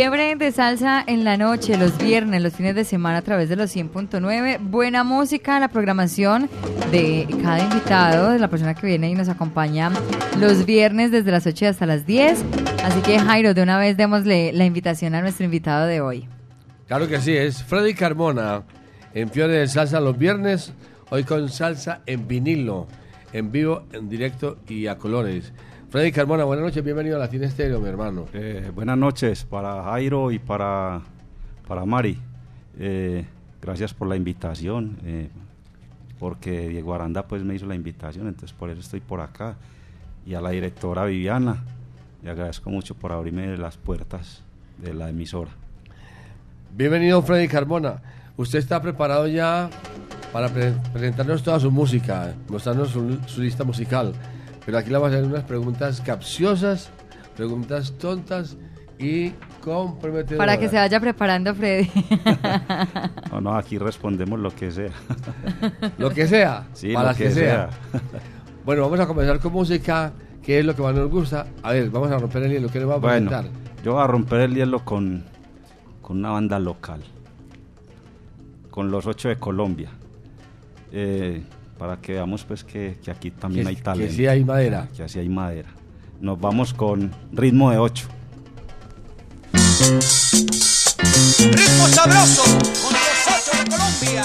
Fiebre de salsa en la noche, los viernes, los fines de semana a través de los 100.9. Buena música, la programación de cada invitado, de la persona que viene y nos acompaña los viernes desde las 8 hasta las 10. Así que Jairo, de una vez démosle la invitación a nuestro invitado de hoy. Claro que sí, es Freddy Carmona en Fiebre de Salsa los viernes, hoy con salsa en vinilo, en vivo, en directo y a colores. Freddy Carmona, buenas noches, bienvenido a Latina Estéreo, mi hermano. Eh, buenas noches para Jairo y para, para Mari. Eh, gracias por la invitación, eh, porque Diego Aranda pues me hizo la invitación, entonces por eso estoy por acá. Y a la directora Viviana, le agradezco mucho por abrirme las puertas de la emisora. Bienvenido Freddy Carmona. Usted está preparado ya para pre- presentarnos toda su música, mostrarnos su, su lista musical. Pero aquí le vamos a hacer unas preguntas capciosas, preguntas tontas y comprometedoras. Para que se vaya preparando Freddy. No, no, aquí respondemos lo que sea. Lo que sea, Sí, para lo que, que sea. sea. bueno, vamos a comenzar con música, que es lo que más nos gusta. A ver, vamos a romper el hielo, ¿qué nos va a Bueno, presentar? yo voy a romper el hielo con, con una banda local, con los ocho de Colombia, Eh, para que veamos pues que, que aquí también Que- hay que talento. sí hay madera. Que así hay madera. Nos vamos con ritmo de ocho. Ritmo sabroso con los ocho de Colombia.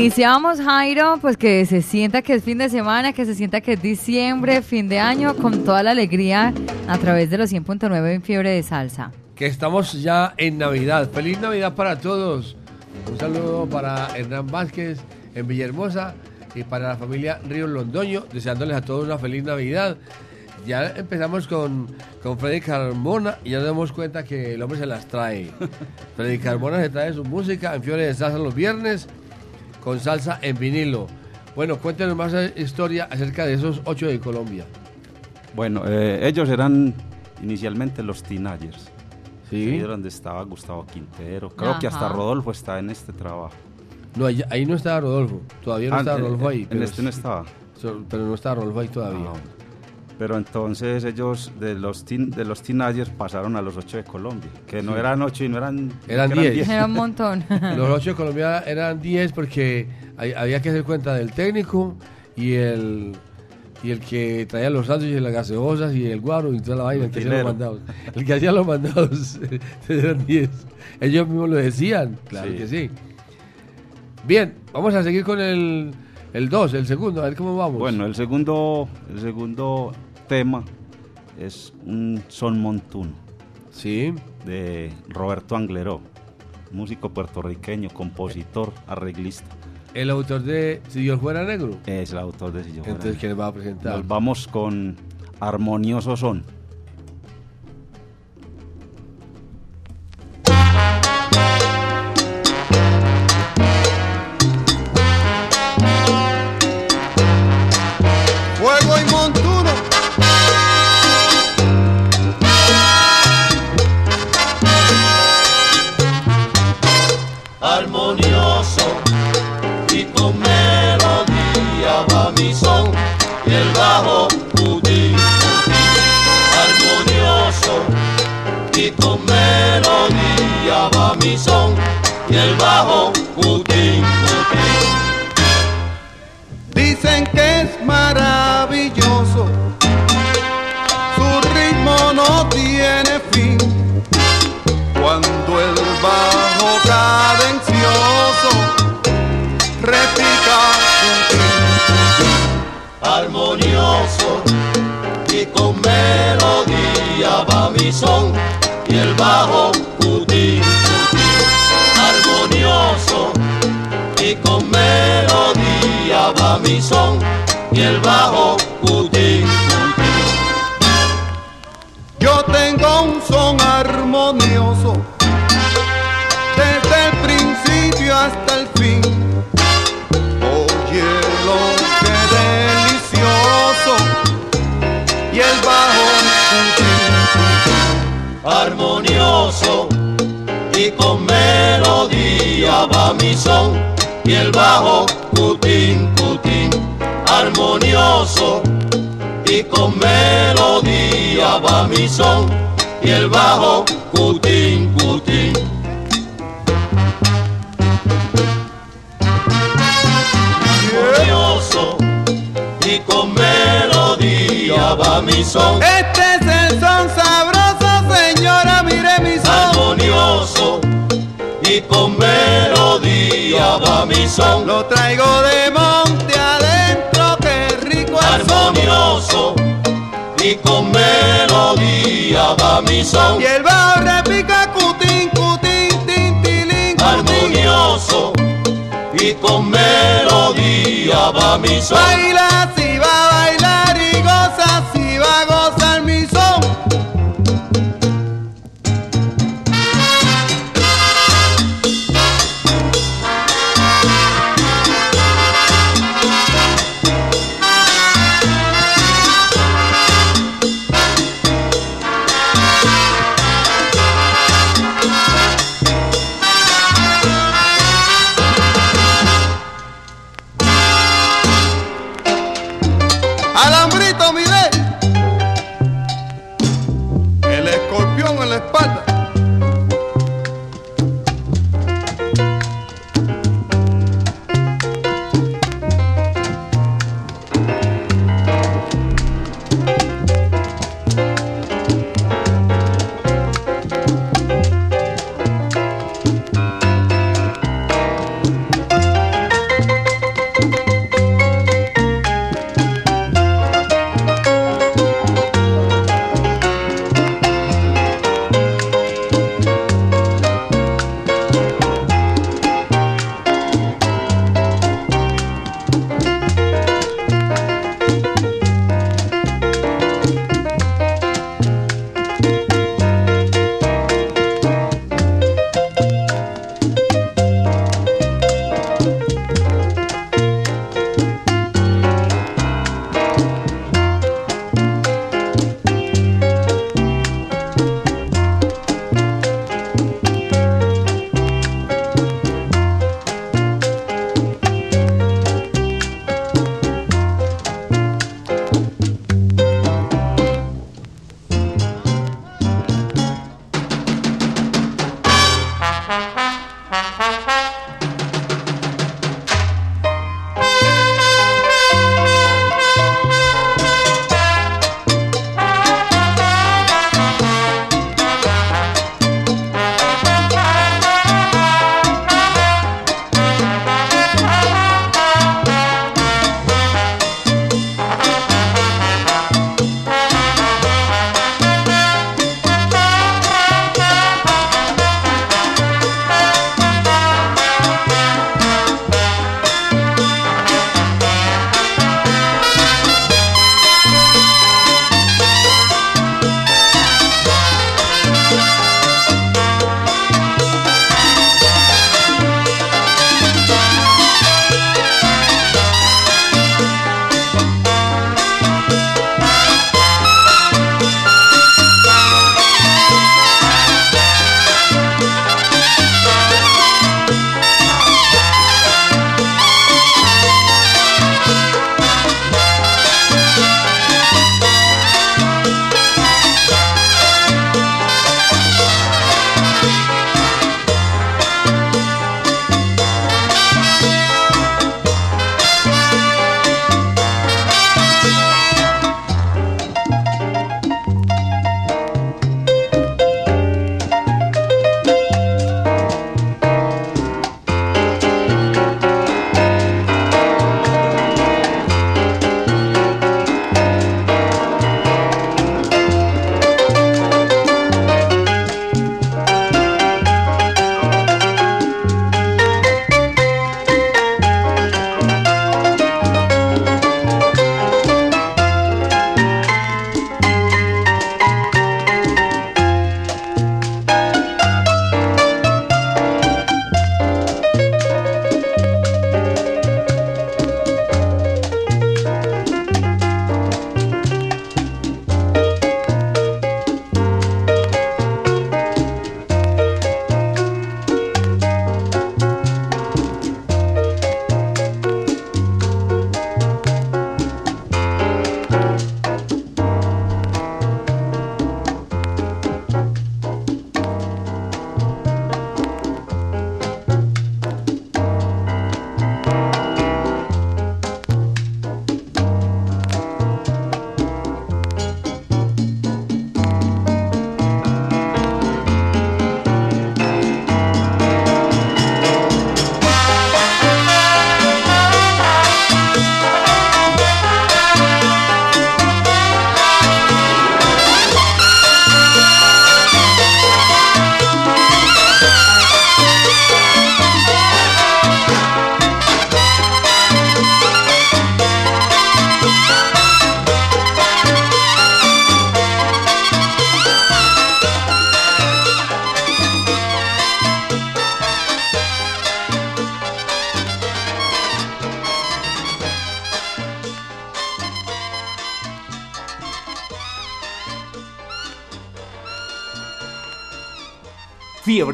Iniciamos, Jairo, pues que se sienta que es fin de semana, que se sienta que es diciembre, fin de año, con toda la alegría a través de los 100.9 en Fiebre de Salsa. Que estamos ya en Navidad. Feliz Navidad para todos. Un saludo para Hernán Vázquez en Villahermosa y para la familia Río Londoño, deseándoles a todos una feliz Navidad. Ya empezamos con, con Freddy Carmona y ya nos damos cuenta que el hombre se las trae. Freddy Carmona se trae su música en Fiebre de Salsa los viernes con salsa en vinilo. Bueno, cuéntenos más historia acerca de esos ocho de Colombia. Bueno, eh, ellos eran inicialmente los Teenagers. Sí. Ahí donde estaba Gustavo Quintero. Creo que hasta. Rodolfo está en este trabajo. No, ahí, ahí no estaba Rodolfo. Todavía no Ah, estaba Rodolfo ahí. En pero este no estaba. Pero no estaba Rodolfo ahí todavía. Ah, bueno. Pero entonces ellos de los teen, de los teenagers pasaron a los ocho de Colombia, que no Sí. eran ocho y no eran Eran que diez. Era un montón. Los ocho de Colombia eran 10 porque hay- había que hacer cuenta del técnico y el y el que traía los sándwiches y las gaseosas y el guaro y toda la vaina, el que hacía los mandados. El que hacía los mandados eran 10. Ellos mismos lo decían, claro Sí. que sí. Bien, vamos a seguir con el el 2, el segundo, a ver cómo vamos. Bueno, el segundo, el segundo tema es un son montuno sí. de Roberto Angleró, músico puertorriqueño, compositor, arreglista. El autor de Si Dios fuera negro. Es el autor de Si yo fuera Entonces, negro. ¿quién va a presentar? Nos vamos con Armonioso Son.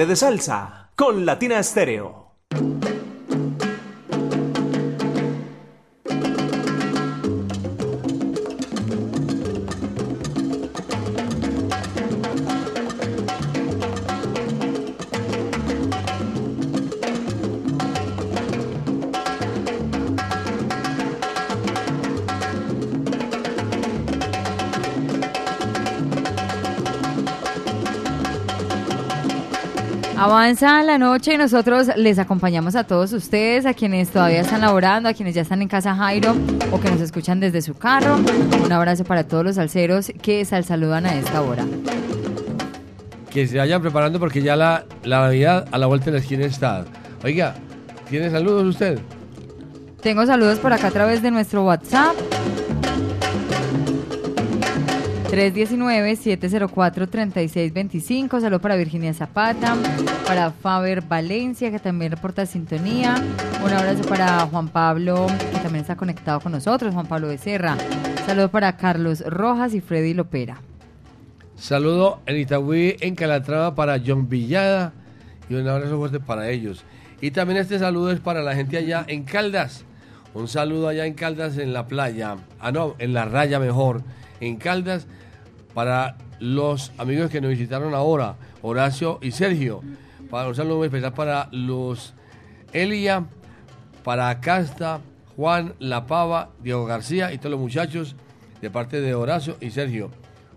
De Salsa con Latina Estéreo. Avanza la noche y nosotros les acompañamos a todos ustedes, a quienes todavía están laborando, a quienes ya están en casa Jairo o que nos escuchan desde su carro. Un abrazo para todos los salseros que sal saludan a esta hora. Que se vayan preparando porque ya la, la Navidad a la vuelta de la esquina está. Oiga, ¿tiene saludos usted? Tengo saludos por acá a través de nuestro WhatsApp. 319-704-3625. Saludos para Virginia Zapata, para Faber Valencia, que también reporta sintonía. Un abrazo para Juan Pablo, que también está conectado con nosotros, Juan Pablo Becerra. Saludos para Carlos Rojas y Freddy Lopera. Saludo en Itagüí, en Calatrava, para John Villada. Y un abrazo fuerte para ellos. Y también este saludo es para la gente allá en Caldas. Un saludo allá en Caldas, en la playa. Ah, no, en la raya mejor. En Caldas, para los amigos que nos visitaron ahora, Horacio y Sergio. Para un saludo especial para los Elia, para Casta, Juan La Pava, Diego García y todos los muchachos de parte de Horacio y Sergio.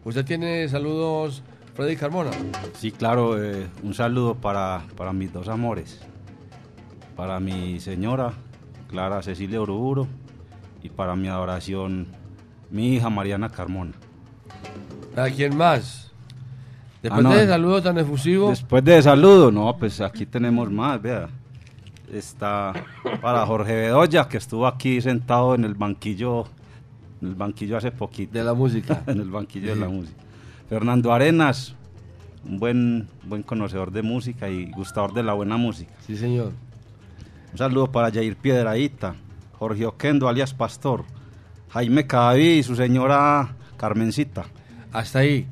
¿Usted tiene saludos, Freddy Carmona? Sí, claro, eh, un saludo para, para mis dos amores, para mi señora Clara Cecilia Uruburo y para mi adoración, mi hija Mariana Carmona. ¿A quién más? Después Ah, no. de ese saludo tan efusivo, Después de saludo, no, pues aquí tenemos más, vea. Está para Jorge Bedoya, que estuvo aquí sentado en el banquillo, en el banquillo hace poquito. de la música. en el banquillo de la música. Fernando Arenas, un buen, buen conocedor de música y gustador de la buena música. Sí, señor. Un saludo para Jair Piedraíta, Jorge Oquendo, alias Pastor, Jaime Cadaví y su señora Carmencita. Hasta ahí.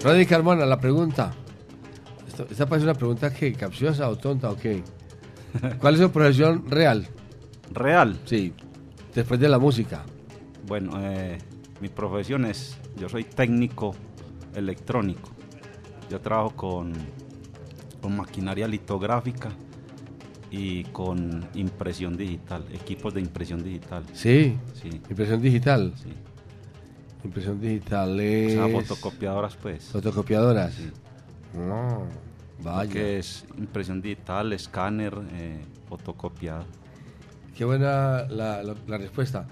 Freddy Carmona, la pregunta. Esto- esta parece una pregunta que capciosa o tonta o qué. ¿Cuál es su profesión real? Real. Sí, después de la música. Bueno, eh, mi profesión es, yo soy técnico electrónico. Yo trabajo con, con maquinaria litográfica y con impresión digital, equipos de impresión digital. Sí, Sí, impresión digital. sí. Impresión digital O es... sea, fotocopiadoras, pues. Fotocopiadoras. Sí. No, vaya. Que es impresión digital, escáner, eh, fotocopiado. Qué buena la, la- la respuesta.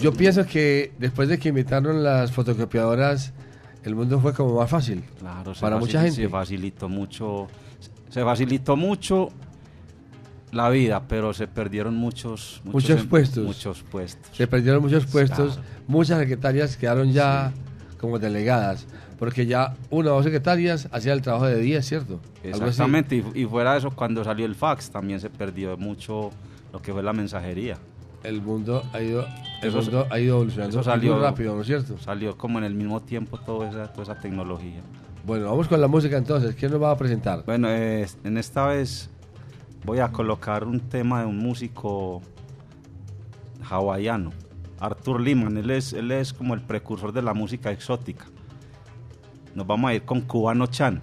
Yo pienso que después de que inventaron las fotocopiadoras, el mundo fue como más fácil. Claro, Para mucha gente. Se facilitó mucho, se facilitó mucho la vida, pero se perdieron muchos, Muchos em- puestos. Muchos puestos. Se perdieron muchos puestos, Claro. muchas secretarias quedaron ya como delegadas, porque ya una o dos secretarias hacían el trabajo de 10, ¿cierto? Exactamente, y, y fuera de eso, cuando salió el fax también se perdió mucho lo que fue la mensajería. El mundo ha ido, el Eso- mundo ha ido evolucionando eso salió- muy rápido, ¿no es cierto? Salió como en el mismo tiempo toda esa, toda esa tecnología. Bueno, vamos con la música entonces. ¿Quién nos va a presentar? Bueno, eh, en esta vez voy a colocar un tema de un músico hawaiano, Arthur Liman. Él es, él es como el precursor de la música exótica. Nos vamos a ir con Cubano Chan.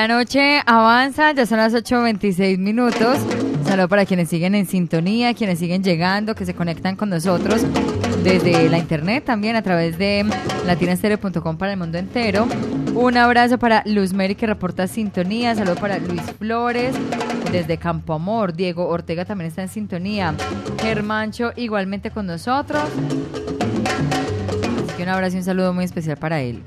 La noche avanza, ya son las 8.26 minutos. Saludo para quienes siguen en sintonía, quienes siguen llegando, que se conectan con nosotros desde la internet también a través de latinastereo.com para el mundo entero. Un abrazo para Luz Mary que reporta sintonía. Saludo para Luis Flores desde Campo Amor. Diego Ortega también está en sintonía. Germancho igualmente con nosotros. Así que un abrazo y un saludo muy especial para él.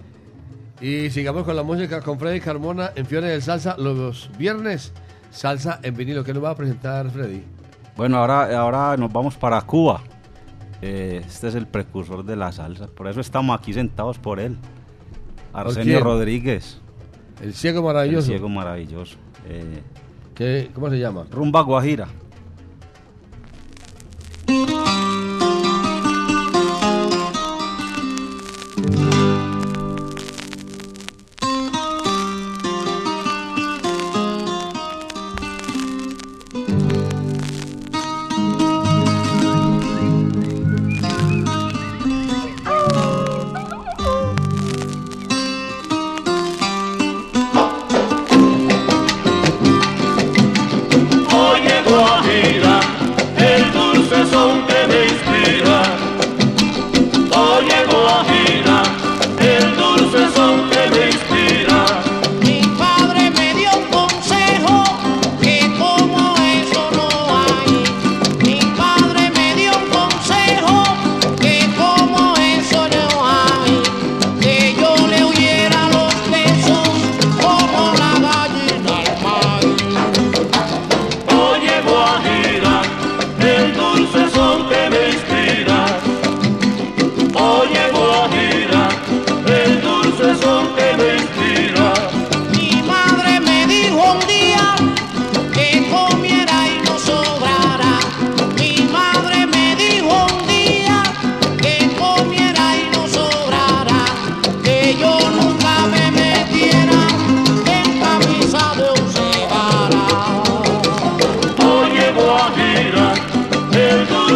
Y sigamos con la música con Freddy Carmona en Fiore del Salsa los viernes. Salsa en vinilo. ¿Qué nos va a presentar Freddy? Bueno, ahora, ahora nos vamos para Cuba. Eh, este es el precursor de la salsa. Por eso estamos aquí sentados por él. Arsenio quién? Rodríguez. El ciego maravilloso. El ciego maravilloso. Eh, ¿Qué- ¿Cómo se llama? Rumba Guajira.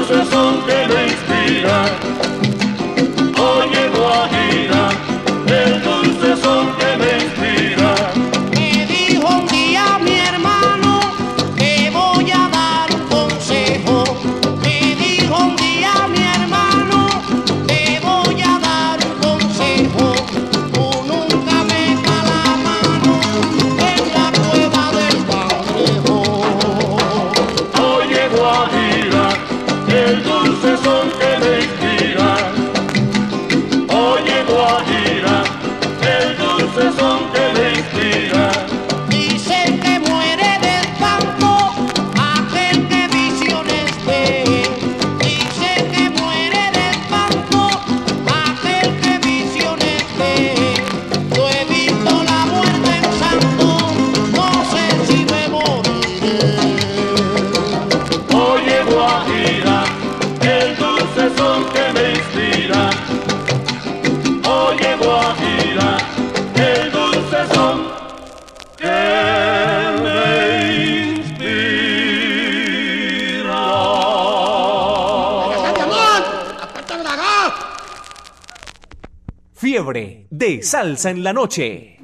El dulce son que salsa en la noche.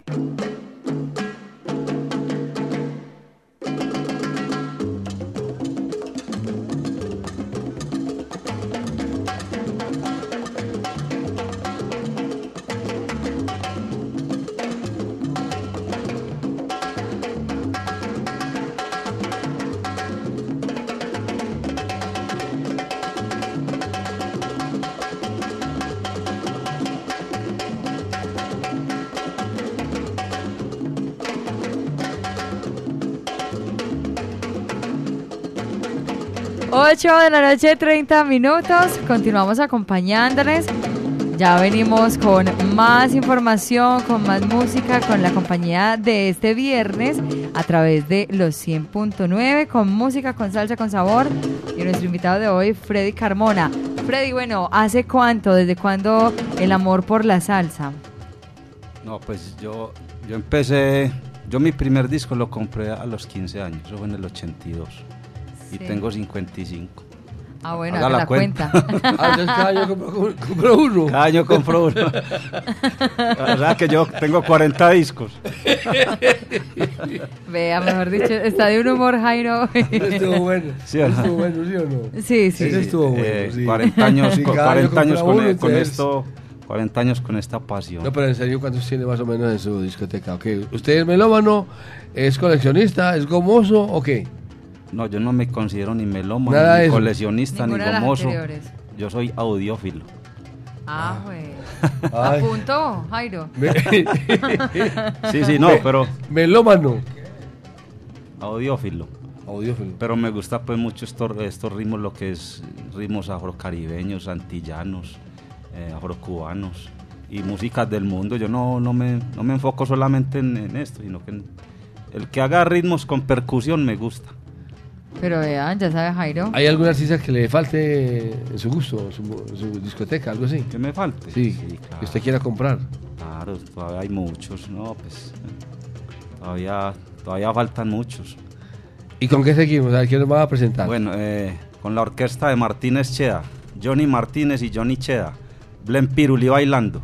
La noche, 30 minutos. Continuamos acompañándoles Ya venimos con más información, con más música, con la compañía de este viernes a través de los 100.9, con música, con salsa, con sabor. Y nuestro invitado de hoy, Freddy Carmona. Freddy, bueno, ¿hace cuánto, desde cuándo el amor por la salsa? No, pues yo, yo empecé, yo mi primer disco lo compré a los 15 años, eso fue en el 82. Y Sí. tengo 55. Ah, bueno, Haga la la cuenta. Ah, entonces cada año compro, compro uno. Cada año compro uno. o sea que yo tengo 40 discos. Vea, mejor dicho, está de un humor, Jairo. Estuvo bueno. Sí, ¿o no? Estuvo bueno, ¿sí o no? Sí, sí. Ese estuvo bueno. Eh, sí. 40 años, Sí, con, cada año 40 años con, uno, con entonces- esto, 40 años con esta pasión. No, pero en serio, ¿cuántos tiene más o menos en su discoteca? Ok, ¿Usted es melómano? ¿Es coleccionista? ¿Es gomoso o qué? No, yo no me considero ni melómano, Nada ni eso. coleccionista, Ninguna de ni las gomoso. anteriores. Yo soy audiófilo. Ah, güey. Ay. Apunto, Jairo. Me- Sí, sí, no, Me- pero melómano. audiófilo. Audiófilo. Pero me gusta pues mucho estos, estos ritmos, lo que es ritmos afrocaribeños, antillanos, eh, afrocubanos y músicas del mundo. Yo no, no, me, no me enfoco solamente en, en esto, sino que en- el que haga ritmos con percusión me gusta. Pero vean, ya sabe Jairo. ¿Hay algún artista que le falte en su gusto, en su, su discoteca, algo así? ¿Que me falte? Sí, claro. que usted quiera comprar. Claro, todavía hay muchos, no, pues todavía, todavía faltan muchos. ¿Y con qué seguimos? A ver, ¿quién nos va a presentar? Bueno, eh, con la orquesta de Martínez Cheda, Johnny Martínez y Johnny Cheda, Blen Piruli bailando.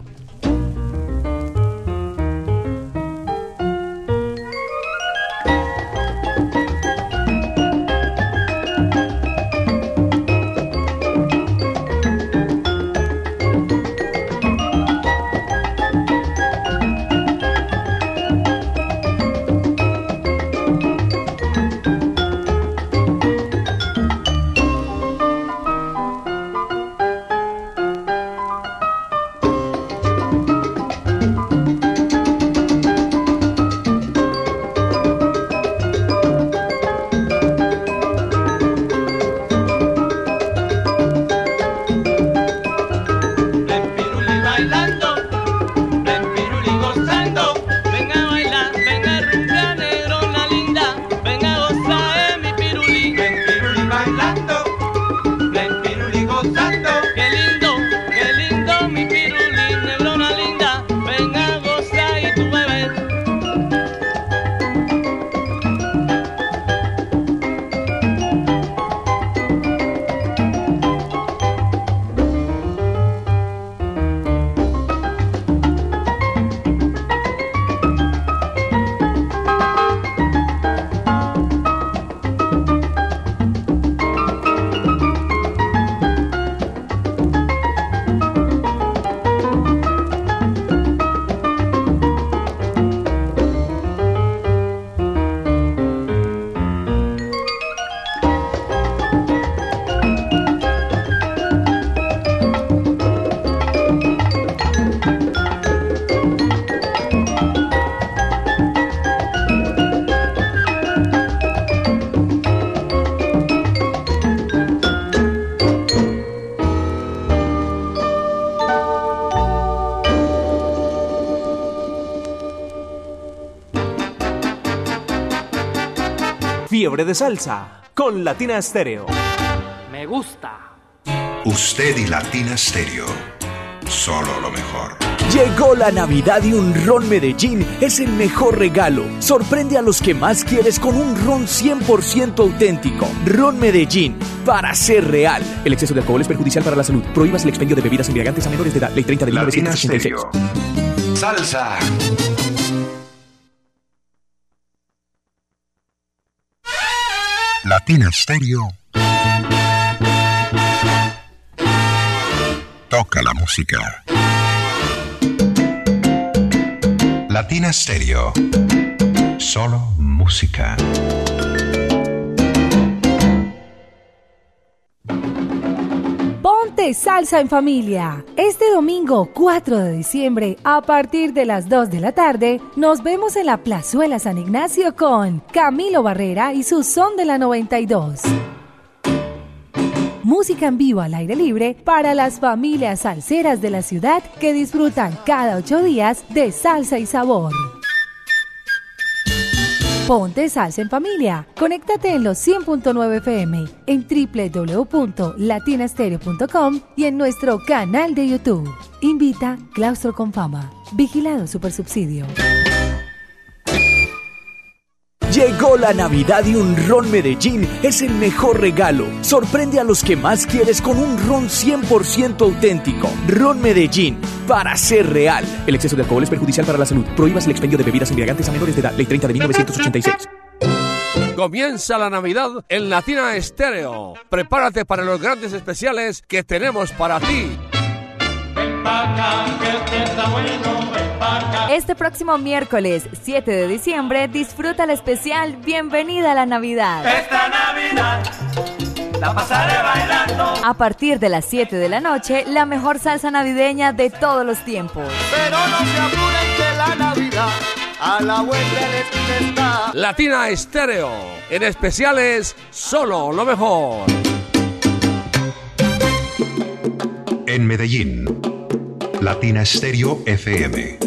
Fiebre de salsa con Latina Estéreo. Me gusta. Usted y Latina Stereo. Solo lo mejor. Llegó la Navidad y un ron Medellín es el mejor regalo. Sorprende a los que más quieres con un ron 100% auténtico. Ron Medellín, para ser real. El exceso de alcohol es perjudicial para la salud. Prohíbas el expendio de bebidas embriagantes a menores de edad. Ley 30 de Latina 1986. Stereo. Salsa. Latina Stereo. Toca la música. Latina Stereo. Solo música. Ponte salsa en familia. Este domingo 4 de diciembre, a partir de las 2 de la tarde, nos vemos en la Plazuela San Ignacio con Camilo Barrera y su son de la 92. música en vivo al aire libre para las familias salseras de la ciudad que disfrutan cada ocho días de salsa y sabor. Ponte salsa en familia. Conéctate en los 100.9 FM, en www.latinastereo.com y en nuestro canal de YouTube. Invita Claustro con Fama. Vigilado Supersubsidio. Llegó la Navidad y un ron Medellín es el mejor regalo. Sorprende a los que más quieres con un ron 100% auténtico. Ron Medellín, para ser real. El exceso de alcohol es perjudicial para la salud. Prohíbas el expendio de bebidas embriagantes a menores de edad. Ley 30 de 1986. Comienza la Navidad en Latina Estéreo. Prepárate para los grandes especiales que tenemos para ti. Este próximo miércoles 7 de diciembre disfruta el especial Bienvenida a la Navidad. Esta Navidad la pasaré bailando. A partir de las 7 de la noche, la mejor salsa navideña de todos los tiempos. Pero no se apuren que la Navidad a la vuelta de está. Latina Estéreo. En especiales, solo lo mejor. En Medellín, Latina Stereo FM.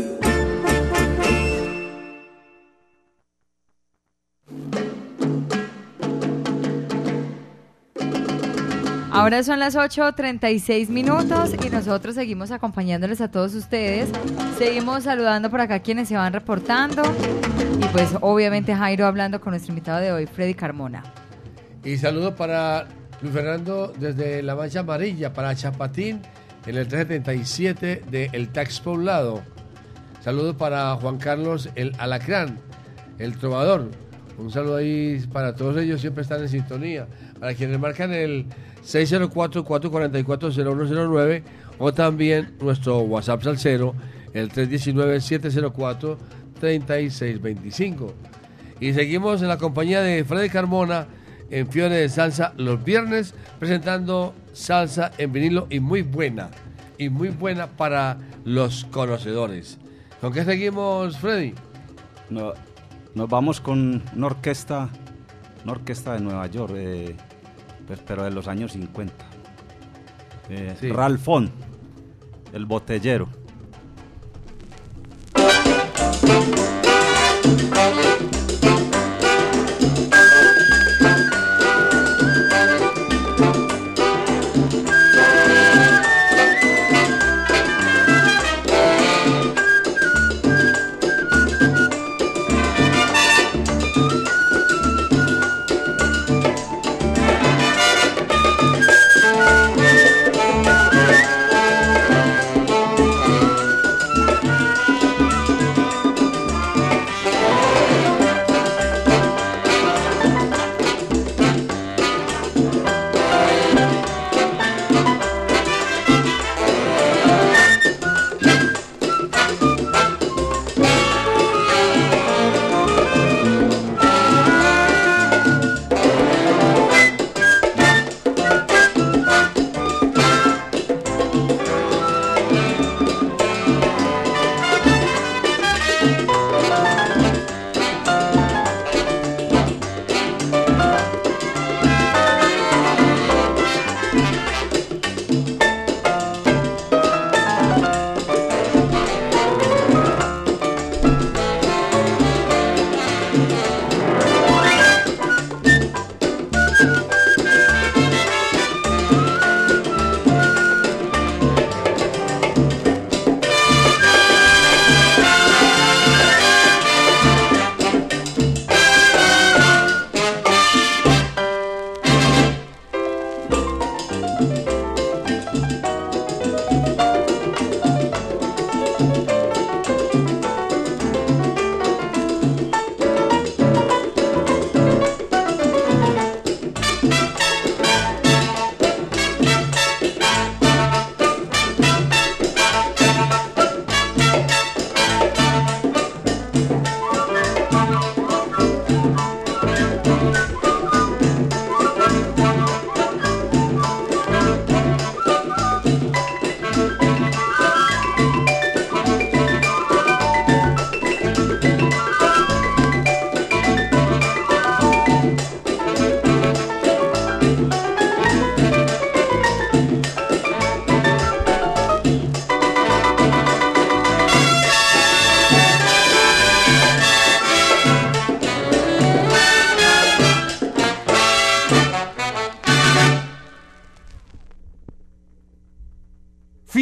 Ahora son las 8.36 minutos y nosotros seguimos acompañándoles a todos ustedes. Seguimos saludando por acá quienes se van reportando. Y pues obviamente Jairo hablando con nuestro invitado de hoy, Freddy Carmona. Y saludo para Luis Fernando desde La Mancha Amarilla, para Chapatín en el 377 de El Tax Poblado. Saludo para Juan Carlos el Alacrán, el Trovador. Un saludo ahí para todos ellos, siempre están en sintonía. Para quienes marcan el 604-444-0109 o también nuestro WhatsApp salsero, el 319-704-3625. Y seguimos en la compañía de Freddy Carmona en Fiore de Salsa los viernes presentando salsa en vinilo y muy buena, y muy buena para los conocedores. ¿Con qué seguimos, Freddy? No, nos vamos con una orquesta, una orquesta de Nueva York, eh, pues, pero de los años 50. Eh, Sí. Ralfón, el botellero.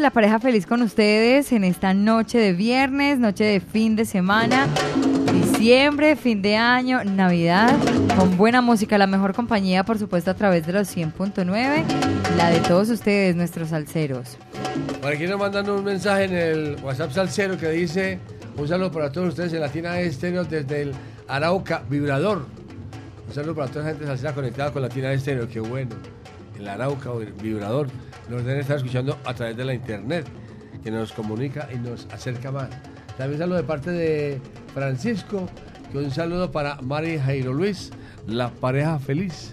La pareja feliz con ustedes en esta noche de viernes, noche de fin de semana, diciembre, fin de año, Navidad, con buena música, la mejor compañía, por supuesto, a través de los 100.9, la de todos ustedes, nuestros salseros. Por aquí nos mandan un mensaje en el WhatsApp Salcero que dice: Un saludo para todos ustedes en Latina Estéreo desde el Arauca Vibrador. Un saludo para toda la gente salsera conectada con Latina Estéreo, qué bueno. El Arauca Vibrador. Nos deben estar escuchando a través de la internet, que nos comunica y nos acerca más. También saludo de parte de Francisco, que un saludo para Mari Jairo Luis, la pareja feliz.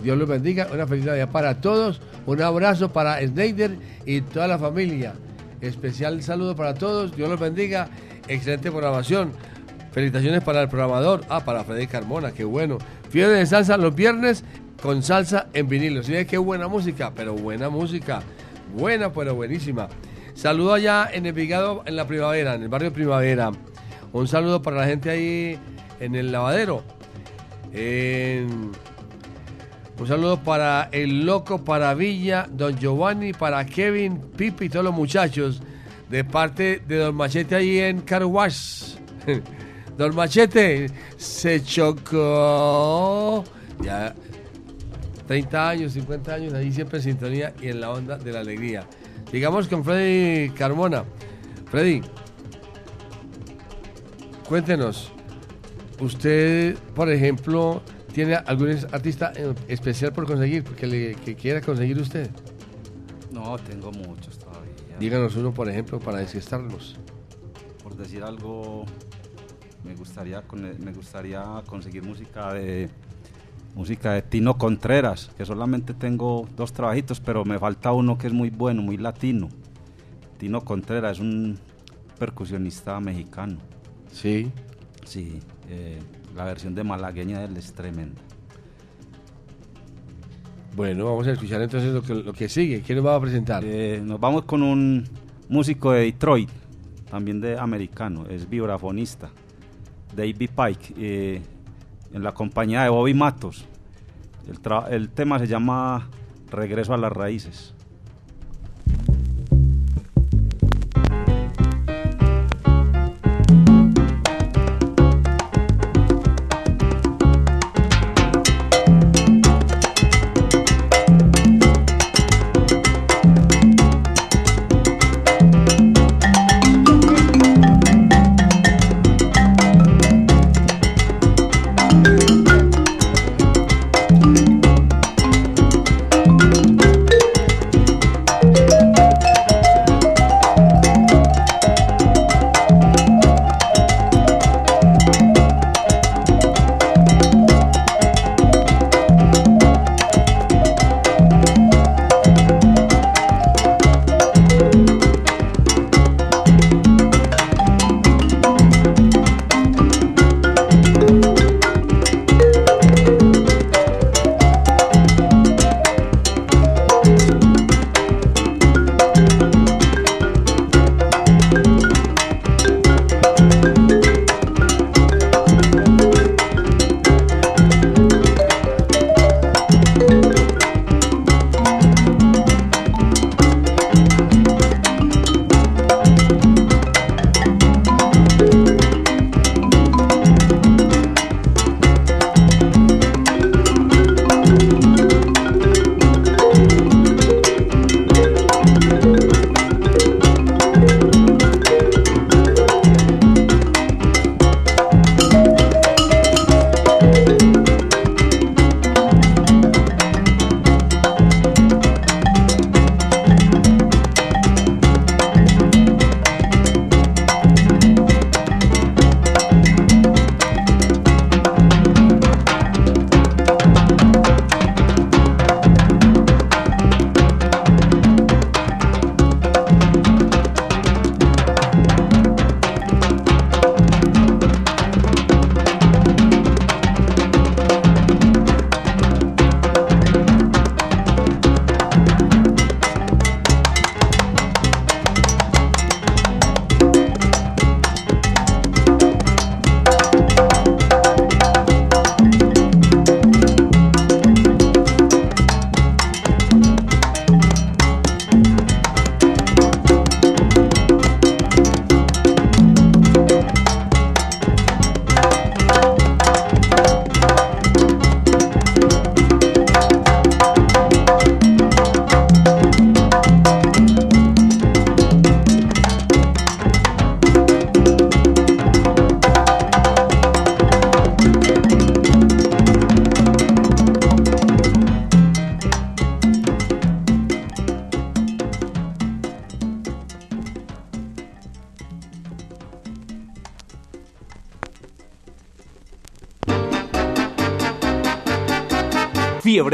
Dios los bendiga, una feliz Navidad para todos, un abrazo para Snyder y toda la familia. Especial saludo para todos, Dios los bendiga, excelente programación. Felicitaciones para el programador, ah, para Freddy Carmona, qué bueno. Fiebre de salsa los viernes con salsa en vinilo. Sí, qué buena música, pero buena música. Buena, pero buenísima. Saludo allá en Envigado, en la primavera, en el barrio Primavera. Un saludo para la gente ahí en el lavadero. Un saludo para el loco, para Villa, don Giovanni, para Kevin, Pipi y todos los muchachos. De parte de don Machete ahí en Carwash. Don Machete se chocó. Ya 30 años, 50 años, ahí siempre en sintonía y en la onda de la alegría. Digamos con Freddy Carmona. Freddy, cuéntenos, usted, por ejemplo, tiene algún artista especial por conseguir, que, le, que quiera conseguir usted. No, tengo muchos todavía. Díganos uno, por ejemplo, para desestarlos. Por decir algo, me gustaría, me gustaría conseguir música de música de Tino Contreras, que solamente tengo dos trabajitos, pero me falta uno que es muy bueno, muy latino. Tino Contreras es un percusionista mexicano. Sí. Sí, eh, la versión de malagueña de él es tremenda. Bueno, vamos a escuchar entonces lo que, lo que sigue. ¿Quién nos va a presentar? Eh, nos vamos con un músico de Detroit, también de americano, es vibrafonista, David Pike, eh, en la compañía de Bobby Matos. El, el tema se llama Regreso a las Raíces.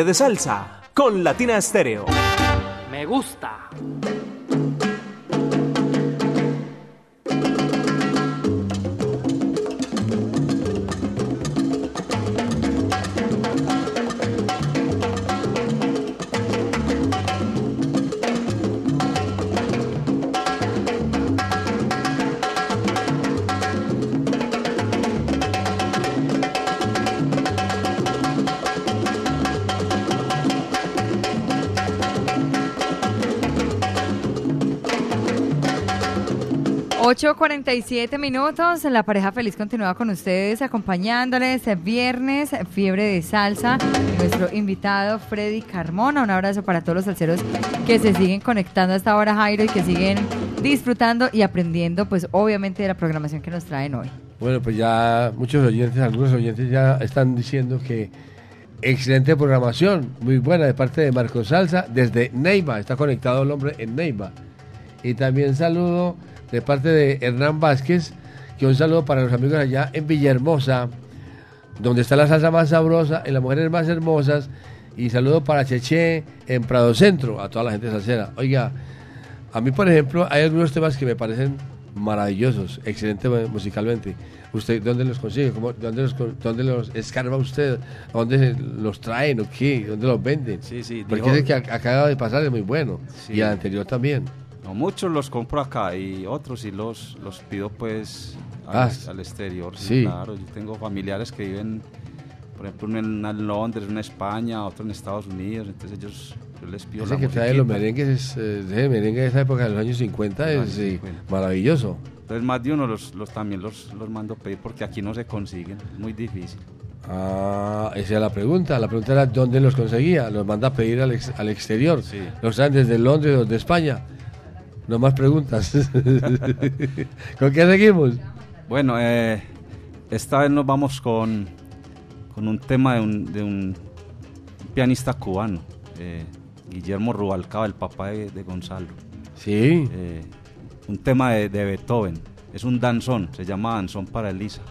De salsa con Latina Estéreo. Me gusta. Ocho cuarenta y siete minutos, la pareja feliz continúa con ustedes acompañándoles. Viernes, fiebre de salsa, nuestro invitado Freddy Carmona, un abrazo para todos los salseros que se siguen conectando a esta hora Jairo y que siguen disfrutando y aprendiendo pues obviamente de la programación que nos traen hoy. Bueno, pues ya muchos oyentes, algunos oyentes ya están diciendo que excelente programación, muy buena de parte de Marco Salsa desde Neiva, está conectado el hombre en Neiva. Y también saludo de parte de Hernán Vázquez, que un saludo para los amigos allá en Villahermosa, donde está la salsa más sabrosa y las mujeres más hermosas. Y saludo para Cheche en Prado Centro, a toda la gente salsera. Oiga, a mí, por ejemplo, hay algunos temas que me parecen maravillosos, excelentes musicalmente. ¿Usted dónde los consigue? ¿Cómo, dónde, los, ¿Dónde los escarba usted? ¿A ¿Dónde los traen o qué? ¿Dónde los venden? Sí, sí, Porque dijo- ese que ac- acaba de pasar es muy bueno. Sí. Y el anterior también. No, muchos los compro acá y otros sí los, los pido pues al, Ah, al exterior. Sí, sí. claro. Yo tengo familiares que viven, por ejemplo, uno en, Londres, uno en España, otro en Estados Unidos. Entonces ellos, yo les pido Ese la que trae los musiquita. merengues, es, eh, merengue de esa época de los años 50 Los es años sí, 50. maravilloso. Entonces más de uno los, los también los, los mando a pedir porque aquí no se consiguen. Es muy difícil. Ah, esa es la pregunta. La pregunta era dónde los conseguía. Los manda a pedir al, ex- al exterior. Los traen desde Londres o de España. No más preguntas. ¿Con qué seguimos? Bueno, eh, esta vez nos vamos con, con un tema de un, de un pianista cubano, eh, Guillermo Rubalcaba, el papá de, de Gonzalo. Sí. Eh, un tema de, de Beethoven. Es un danzón, se llama Danzón para Elisa.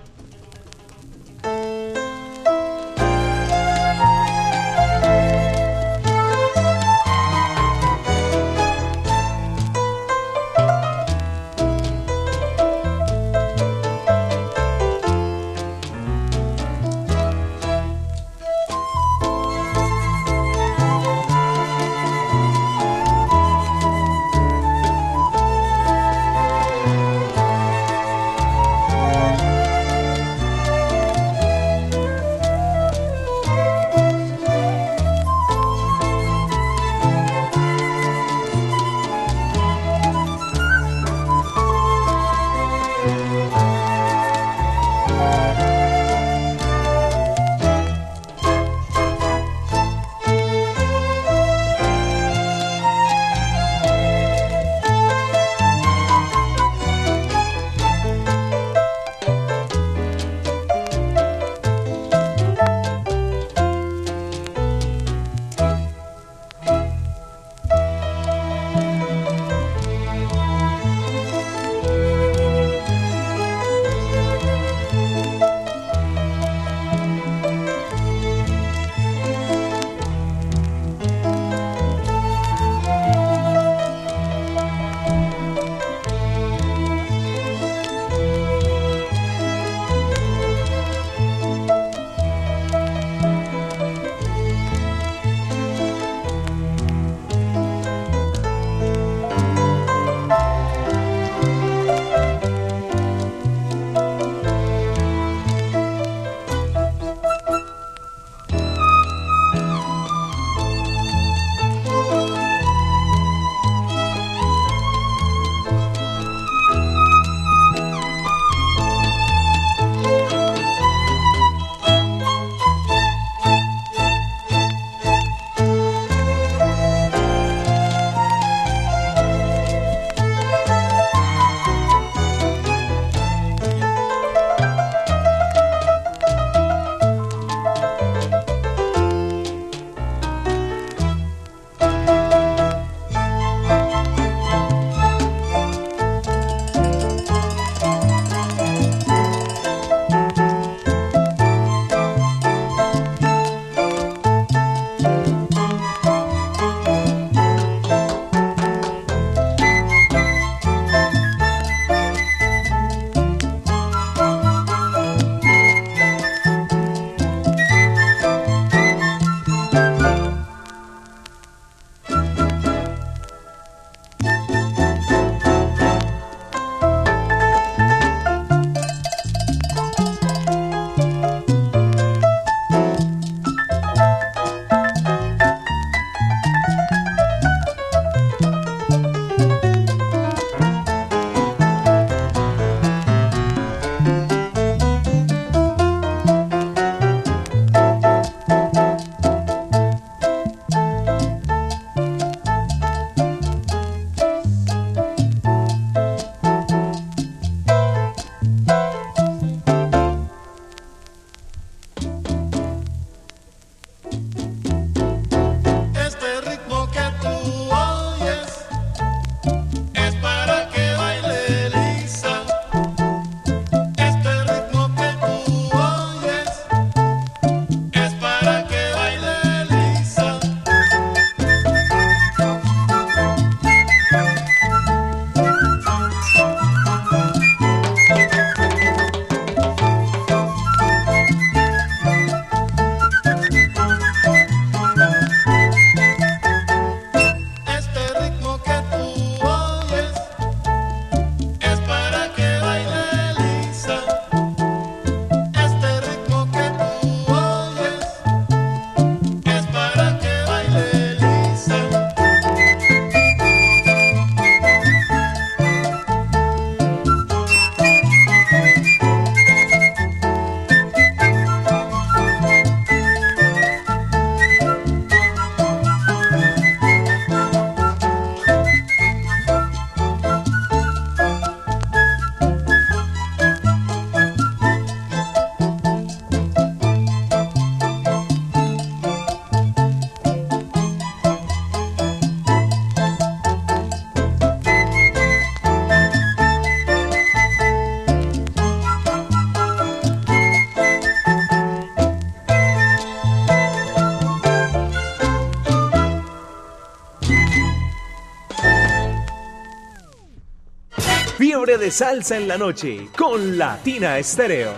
Salsa en la noche con Latina Estéreo.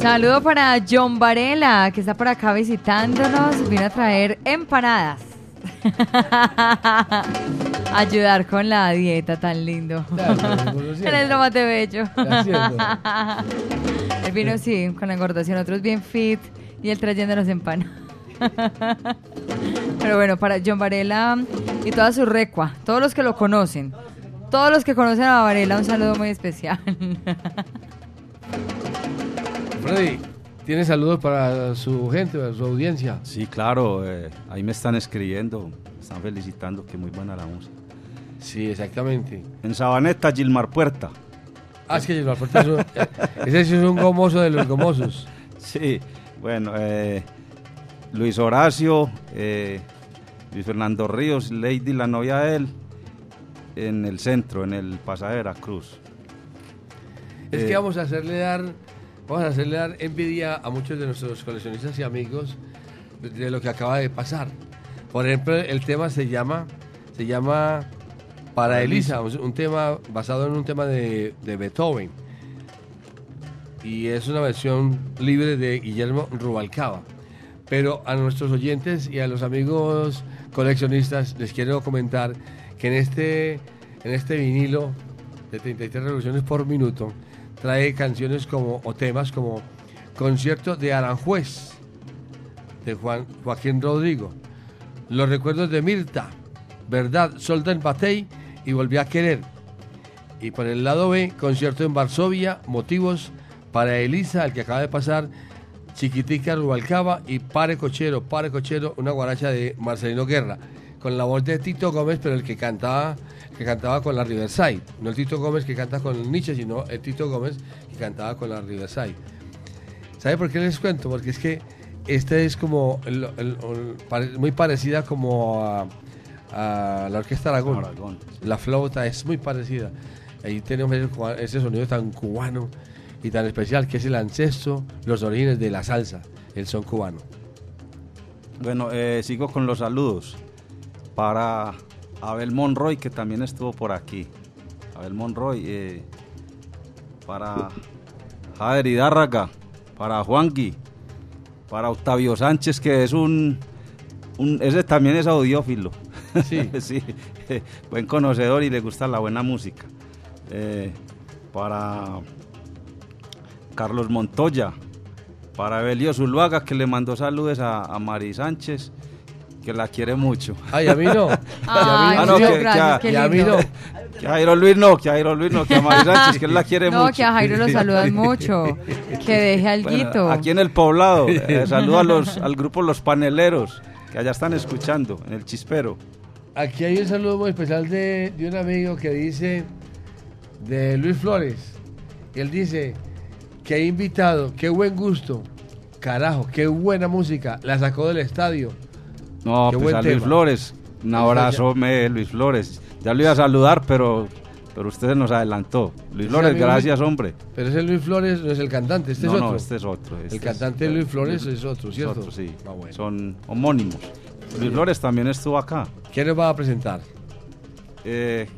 Saludo para John Varela, que está por acá visitándonos. Vino a traer empanadas. Ayudar con la dieta tan lindo. Él es lo más de bello. Él vino, sí, con la engordación, otros bien fit y él trayéndonos empanadas. Pero bueno, para John Varela y toda su recua, todos los que lo conocen, todos los que conocen a Varela, un saludo muy especial. Freddy, ¿tiene saludos para su gente, para su audiencia? Sí, claro, eh, ahí me están escribiendo, me están felicitando que muy buena la música. Sí, exactamente. En Sabaneta, Gilmar Puerta. Ah, es que Gilmar Puerta es un, ese sí es un gomoso de los gomosos. Sí, bueno, eh, Luis Horacio, eh, Luis Fernando Ríos, Lady, la novia de él, en el centro, en el Pasadera Cruz. Es Eh, que vamos a hacerle dar, vamos a hacerle dar envidia a muchos de nuestros coleccionistas y amigos de, de lo que acaba de pasar. Por ejemplo, el tema se llama, se llama Para Elisa, un tema basado en un tema de, de Beethoven. Y es una versión libre de Guillermo Rubalcaba. Pero a nuestros oyentes y a los amigos coleccionistas les quiero comentar que en este, en este vinilo de 33 revoluciones por minuto trae canciones como o temas como Concierto de Aranjuez de Juan, Joaquín Rodrigo, Los recuerdos de Mirta, Verdad, Solda en Batey y Volví a querer. Y por el lado B, Concierto en Varsovia, Motivos para Elisa, el que acaba de pasar, Chiquitica Rubalcaba y Pare Cochero, Pare Cochero, una guaracha de Marcelino Guerra, con la voz de Tito Gómez, pero el que cantaba, que cantaba con la Riverside, no el Tito Gómez que canta con Nietzsche, sino el Tito Gómez que cantaba con la Riverside. ¿Sabe por qué les cuento? Porque es que este es como muy parecida como a, a la Orquesta Aragón. Aragón, La flauta es muy parecida. Ahí tenemos ese, sonido tan cubano y tan especial que es el ancestro, los orígenes de la salsa, el son cubano. Bueno, eh, sigo con los saludos. Para Abel Monroy, que también estuvo por aquí. Abel Monroy. eh, para Jader Hidárraga. Para Juanqui. Para Octavio Sánchez, que es un... un- ese también es audiófilo. Sí. sí, buen conocedor y le gusta la buena música. Eh, para Carlos Montoya, para Belio Zuluaga, que le mandó saludos a, a Mari Sánchez, que la quiere mucho. Ay, a mí no. Ay, Ah, no, que- gracias, que y a mí no. Que a Jairo Luis no, que a Jairo Luis no, que a Mari Sánchez, que él la quiere No, mucho. que a Jairo lo saludan mucho. Que deje Bueno, alguito. aquí en el poblado, eh, saludo a los, al grupo Los Paneleros, que allá están escuchando, en el Chispero. Aquí hay un saludo muy especial de, de un amigo que dice, de Luis Flores. Él dice, que invitado, qué buen gusto. Carajo, qué buena música. La sacó del estadio. No, Qué pues buen a Luis tema. Flores, un abrazo, me, Luis Flores. Ya lo iba a saludar, pero, pero usted nos adelantó. Luis Flores, gracias, hombre. Pero ese Luis Flores no es el cantante, este no, es otro. no, este es otro. este el es- cantante Luis Flores es otro, es ¿cierto? otro, sí. Ah, bueno. Son homónimos. Luis Flores también estuvo acá, ¿Quién nos va a presentar? eh,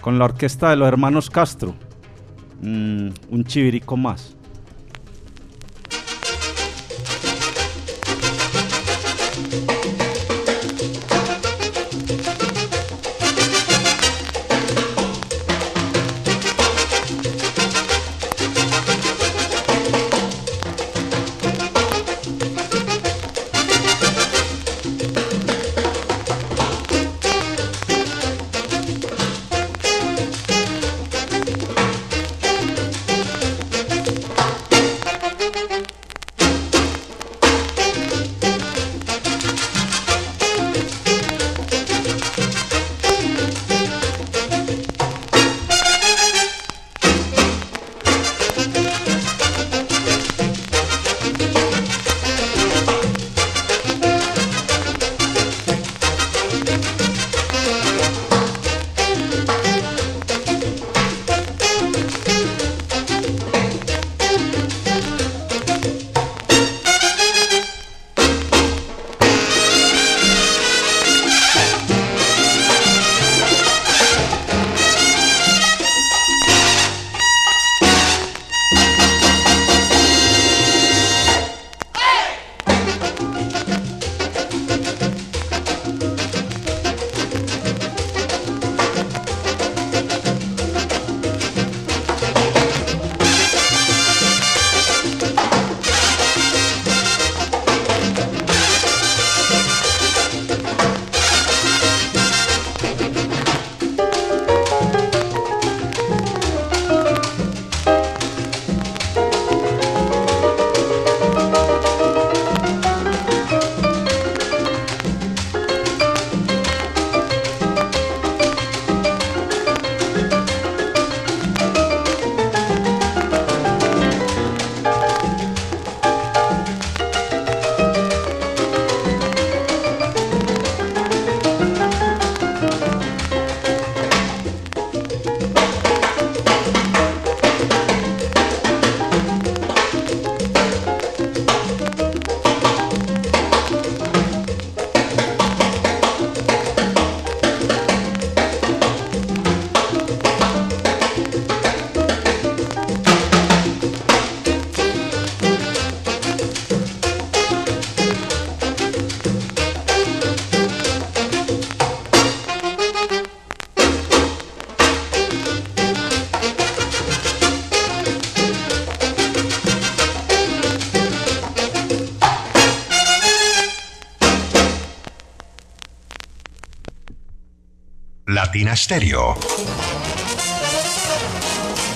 con la orquesta de los hermanos Castro. Mm, un chivirico más.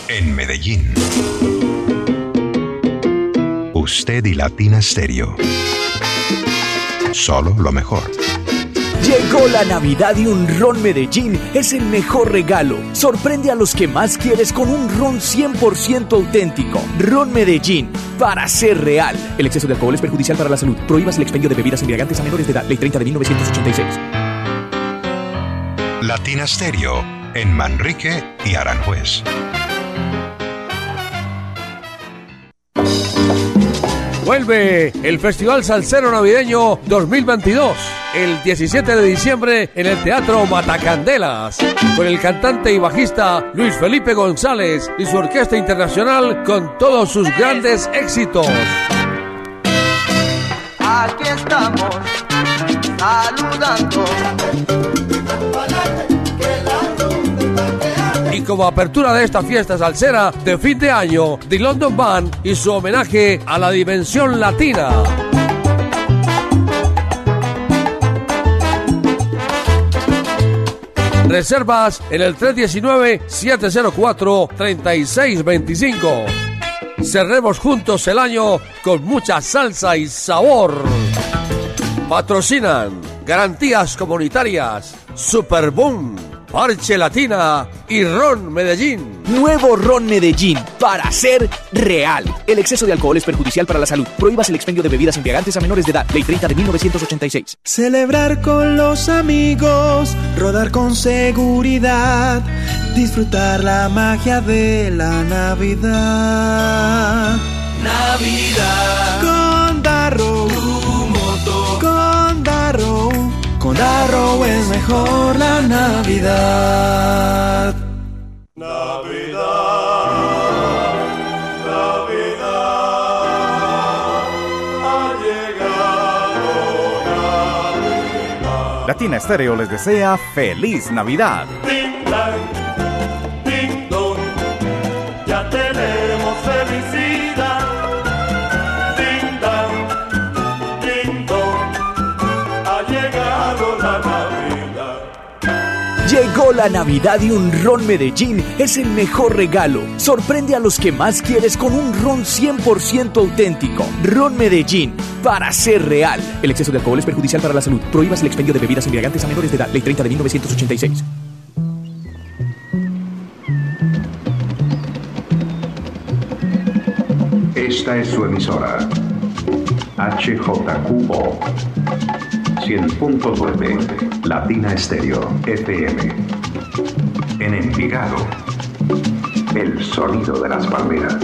En Medellín. Usted y Latina Stereo. Solo lo mejor. Llegó la Navidad y un ron Medellín es el mejor regalo. Sorprende a los que más quieres con un ron 100% auténtico. Ron Medellín, para ser real. El exceso de alcohol es perjudicial para la salud. Prohíbas el expendio de bebidas embriagantes a menores de edad. Ley 30 de 1986. Latina Stereo. En Manrique y Aranjuez. Vuelve el Festival Salsero Navideño 2022 el 17 de diciembre en el Teatro Matacandelas con el cantante y bajista Luis Felipe González y su orquesta internacional con todos sus grandes éxitos. Aquí estamos saludando. Como apertura de esta fiesta salsera de fin de año, The London Band y su homenaje a la dimensión latina. Reservas en el 319-704-3625. Cerremos juntos el año con mucha salsa y sabor. Patrocinan Garantías Comunitarias, Superboom, Parche Latina y Ron Medellín. Nuevo Ron Medellín, para ser real. El exceso de alcohol es perjudicial para la salud. Prohíbas el expendio de bebidas embriagantes a menores de edad. Ley 30 de 1986. Celebrar con los amigos, rodar con seguridad, disfrutar la magia de la Navidad. Navidad. Con Darrow, Darrow es mejor la Navidad. Latina Stereo les desea feliz Navidad. Ding Llegó la Navidad y un ron Medellín es el mejor regalo. Sorprende a los que más quieres con un ron 100% auténtico. Ron Medellín, para ser real. El exceso de alcohol es perjudicial para la salud. Prohíbas el expendio de bebidas embriagantes a menores de edad. Ley 30 de 1986. Esta es su emisora. HJQO 100.9 Latina Estéreo FM. En Envigado. El sonido de las palmeras.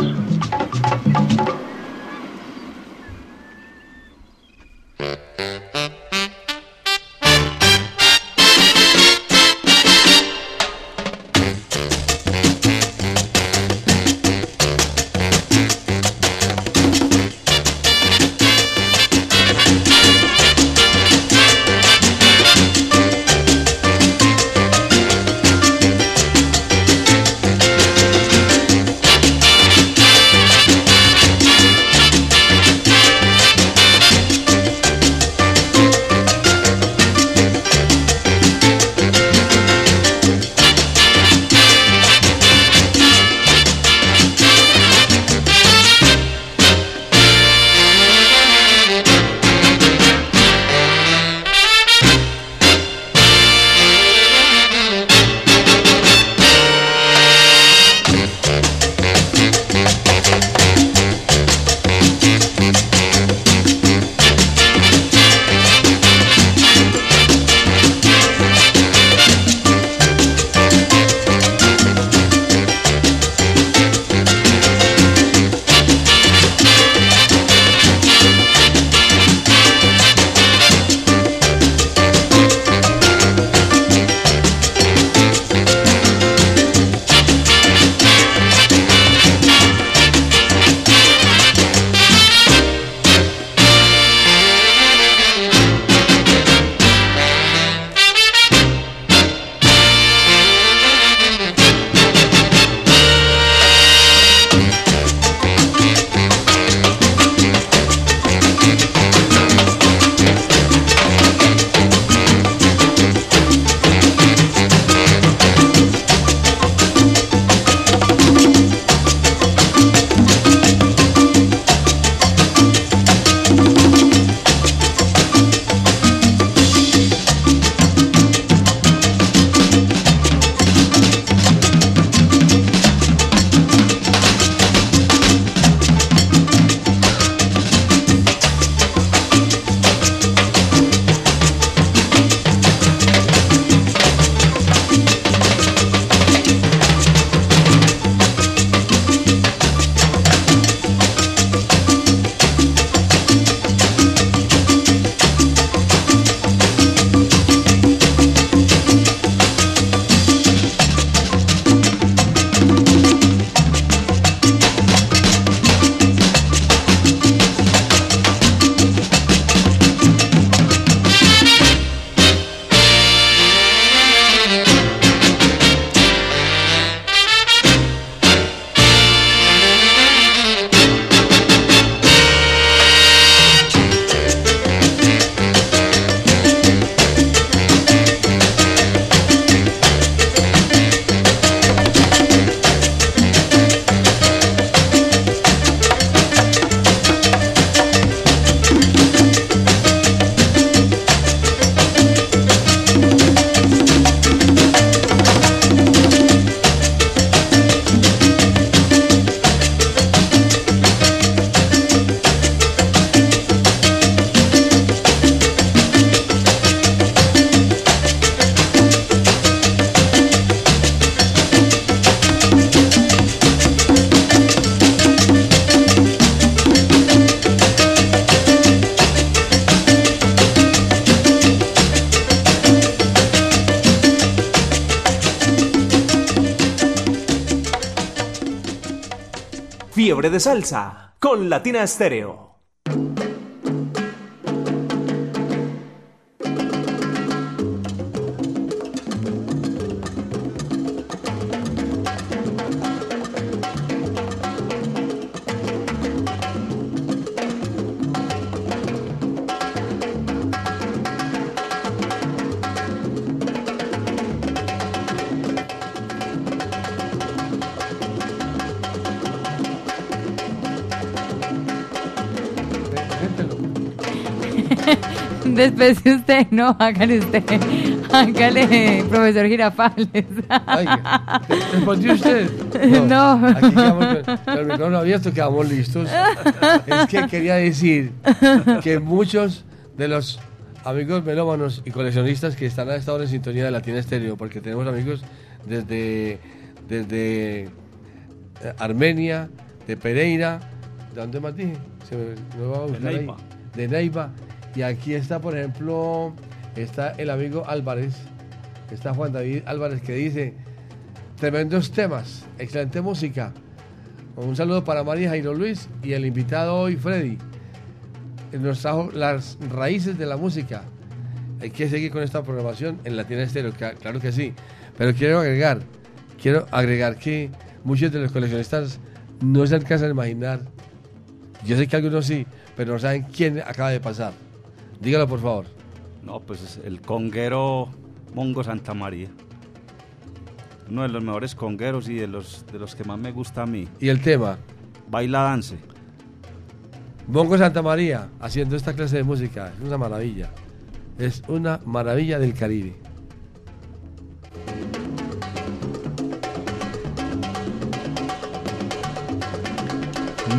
De salsa con Latina Estéreo. Después de usted, no, hágale usted. Hágale, profesor Girafales. ¿Respondió usted? No. Aquí quedamos con con el micrófono abierto, quedamos listos. Es que quería decir que muchos de los amigos melómanos y coleccionistas que están a esta hora en sintonía de Latina Estéreo, porque tenemos amigos desde, desde eh, Armenia, de Pereira, ¿de dónde más dije? Se me, me va a buscar ahí. Neiva. De Neiva. Y aquí está, por ejemplo, está el amigo Álvarez, está Juan David Álvarez que dice, tremendos temas, excelente música. Un saludo para María Jairo Luis y el invitado hoy, Freddy. Eh, Nos trajo las raíces de la música. Hay que seguir con esta programación en Latina Estéreo, claro que sí. Pero quiero agregar, quiero agregar que muchos de los coleccionistas no se alcanzan a imaginar. Yo sé que algunos sí, pero no saben quién acaba de pasar. Dígalo, por favor. No, pues es el conguero Mongo Santa María. Uno de los mejores congueros y de los, de los que más me gusta a mí. ¿Y el tema? Baila Dance. Mongo Santa María haciendo esta clase de música. Es una maravilla. Es una maravilla del Caribe.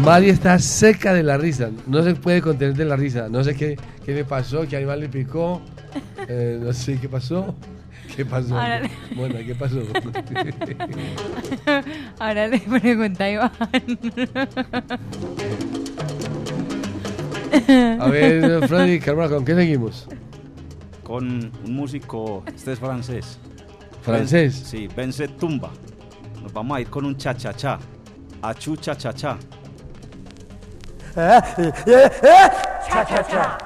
Mari está seca de la risa. No se puede contener de la risa. No sé qué, qué le pasó, qué animal le picó. Eh, no sé qué pasó. ¿Qué pasó? Ahora le- Bueno, ¿qué pasó? Ahora le pregunta a Iván. A ver, Freddy Carmona, ¿con qué seguimos? Con un músico, este es francés. ¿Francés? Ben- sí, Vence Tumba. Nos vamos a ir con un cha-cha-cha. Achu cha-cha-cha. 哎哎哎！恰恰恰！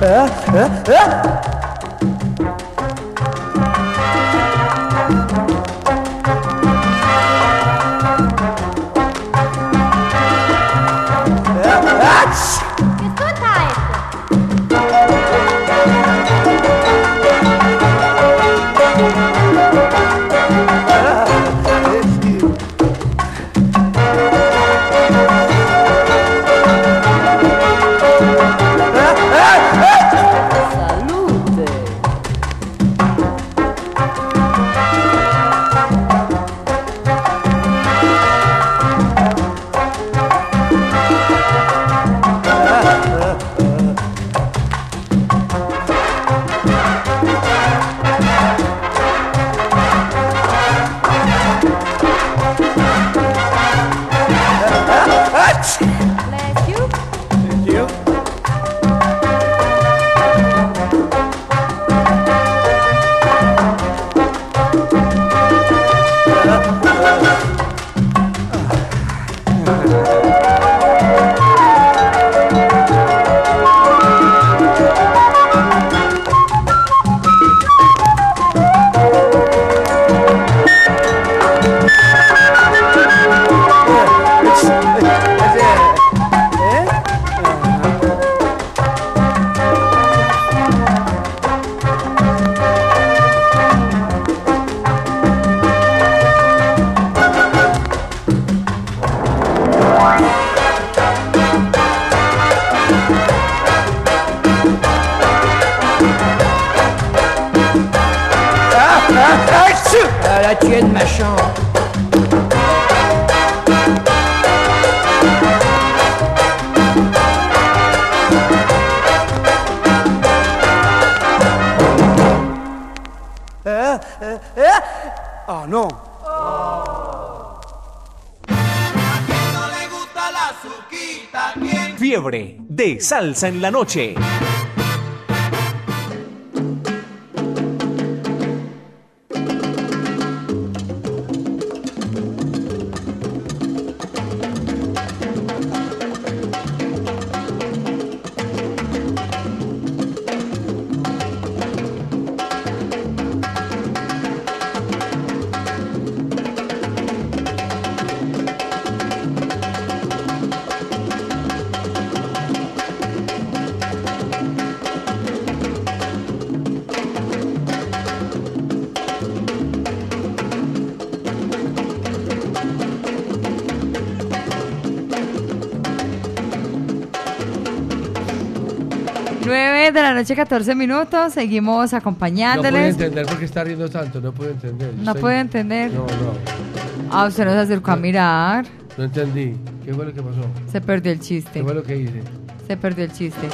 哎哎哎！Salsa en la noche. Noche, 14 minutos. Seguimos No puedo acompañándoles. entender por qué está riendo tanto, no puedo entender. No Estoy- puede entender. No, no, Ah, usted nos acercó a mirar. no entendí. ¿Qué fue lo que pasó? Se perdió el chiste. ¿Qué fue lo que hice? Se perdió el chiste.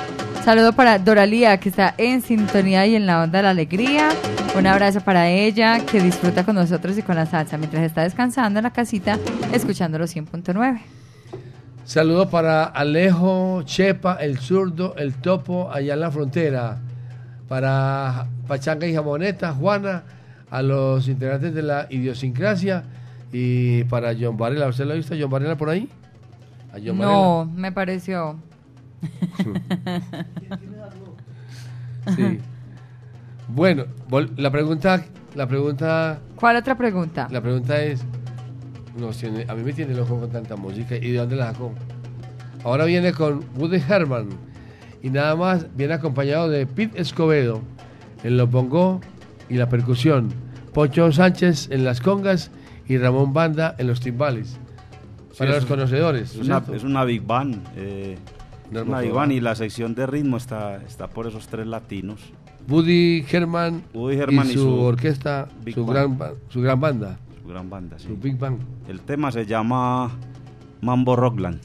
Saludo para Doralía, que está en sintonía y en la onda de la alegría. Un abrazo para ella, que disfruta con nosotros y con la salsa mientras está descansando en la casita, escuchando los 100.9. Saludo para Alejo, Chepa, el zurdo, el topo, allá en la frontera. Para Pachanga y Jamoneta, Juana, a los integrantes de la idiosincrasia. Y para John Varela, ¿usted lo ha visto a John Varela por ahí? A John No, me pareció. Sí. Bueno, la pregunta, la pregunta, ¿Cuál otra pregunta? la pregunta es, nos tiene- a mí me tiene loco con tanta música y de dónde la sacó. Ahora viene con Woody Herman y nada más viene acompañado de Pete Escobedo en los bongó y la percusión, Poncho Sánchez en las congas y Ramón Banda en los timbales. Para Sí, los es- conocedores, Es ¿no es una, es una Big Band. eh, No, una por Big. Band y la sección de ritmo está, está por esos tres latinos. Woody Herman, Woody Herman y, y su, su orquesta, Big su Band. gran, su gran banda, Su gran banda, sí. su Big Bang. El tema se llama Mambo Rockland.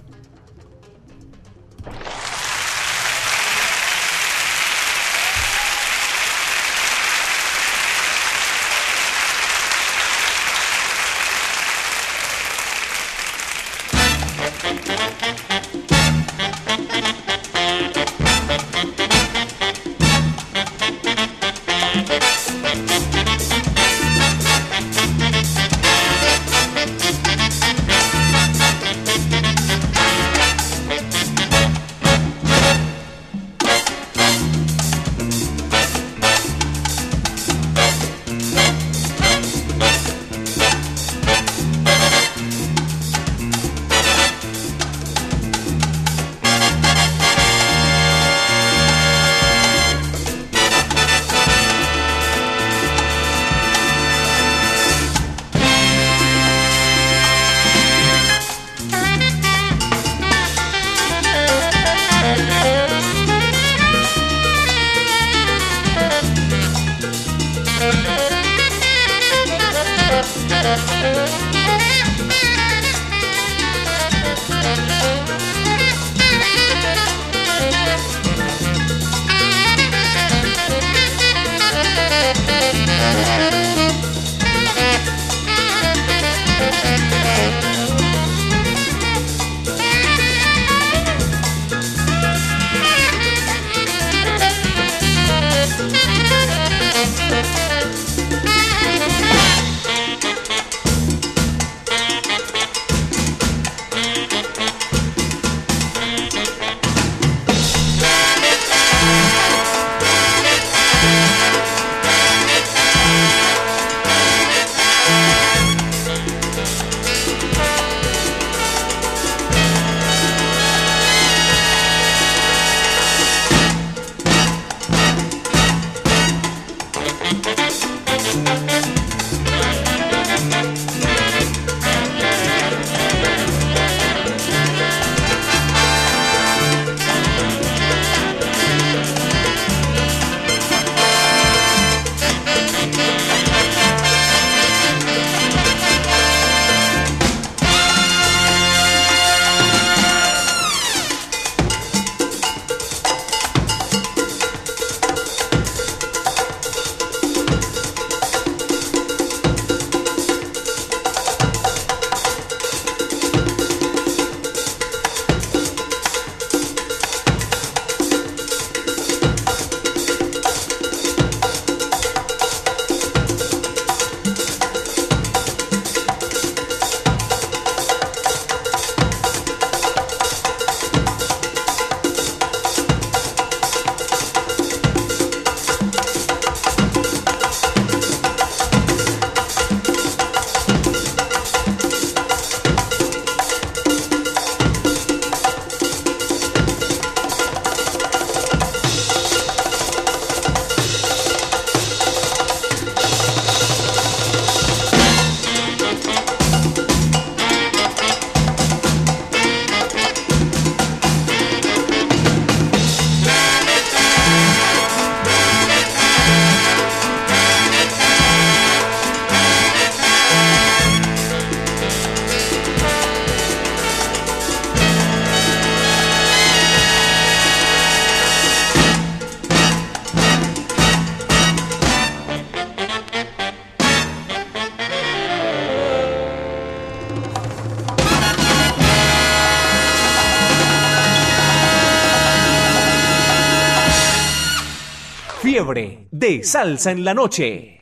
De salsa en la noche.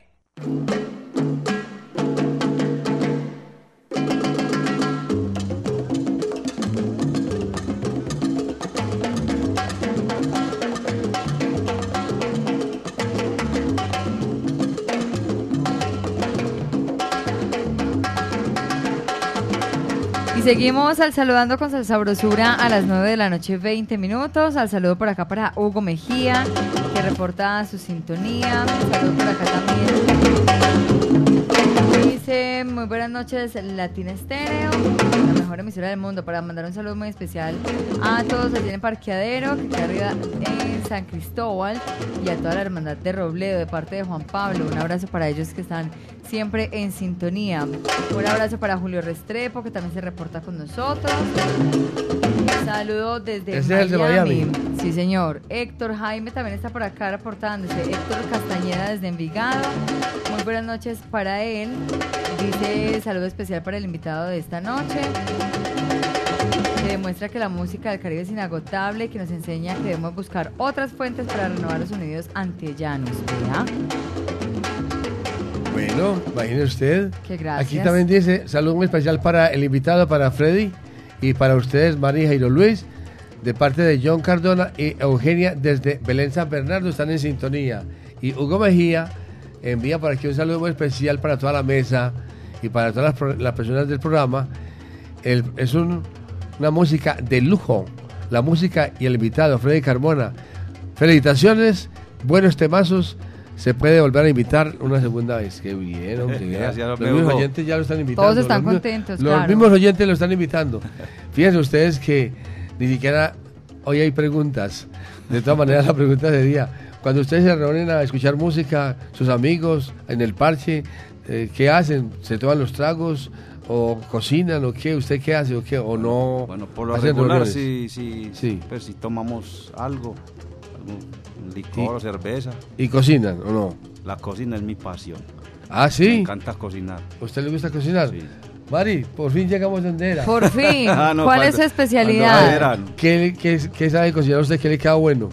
Y seguimos al saludando con sabrosura a las 9 de la noche, 20 minutos. Al saludo por acá para Hugo Mejía, que reporta su sintonía. Un saludo por acá también. Dice, muy buenas noches, Latina Estéreo, la mejor emisora del mundo, para mandar un saludo muy especial a todos allí en el parqueadero, que está arriba en San Cristóbal, y a toda la hermandad de Robledo, de parte de Juan Pablo. Un abrazo para ellos que están siempre en sintonía. Un abrazo para Julio Restrepo, que también se reporta con nosotros. Saludo desde Ese es el de Miami. Sí, señor. Héctor Jaime también está por acá reportándose. Héctor Castañeda desde Envigado. Muy buenas noches para él. Dice saludo especial para el invitado de esta noche. Que demuestra que la música del Caribe es inagotable y que nos enseña que debemos buscar otras fuentes para renovar los sonidos antellanos. ¿Vea? Bueno, imagine usted. Qué gracias. Aquí también dice saludo muy especial para el invitado, para Freddy y para ustedes, María y Jairo Luis, de parte de John Cardona y Eugenia desde Belén San Bernardo, están en sintonía. Y Hugo Mejía envía por aquí un saludo muy especial para toda la mesa y para todas las, personas del programa. Es un- una música de lujo, la música y el invitado, Freddy Carmona. Felicitaciones, buenos temazos. Se puede volver a invitar una segunda vez. Qué bien, hombre. Gracias, ya. Los mismos oyentes ya lo están invitando. Todos están los contentos, Los claro. mismos oyentes lo están invitando. Fíjense ustedes que ni siquiera hoy hay preguntas. De todas maneras, la pregunta sería, cuando ustedes se reúnen a escuchar música, sus amigos, en el parche, eh, ¿qué hacen? ¿Se toman los tragos? ¿O cocinan? ¿O qué? ¿Usted qué hace? ¿O qué? ¿O no? Bueno, por lo regular, si, si, pues, si tomamos algo, licor cerveza. ¿Y cocinan o no? La cocina es mi pasión. ¿Ah, sí? Me encanta cocinar. ¿A usted le gusta cocinar? Mari, por fin llegamos donde era. Por fin. Ah, no, ¿Cuál cuando- es su especialidad? ¿Qué, qué, qué sabe cocinar usted? ¿Qué le queda bueno?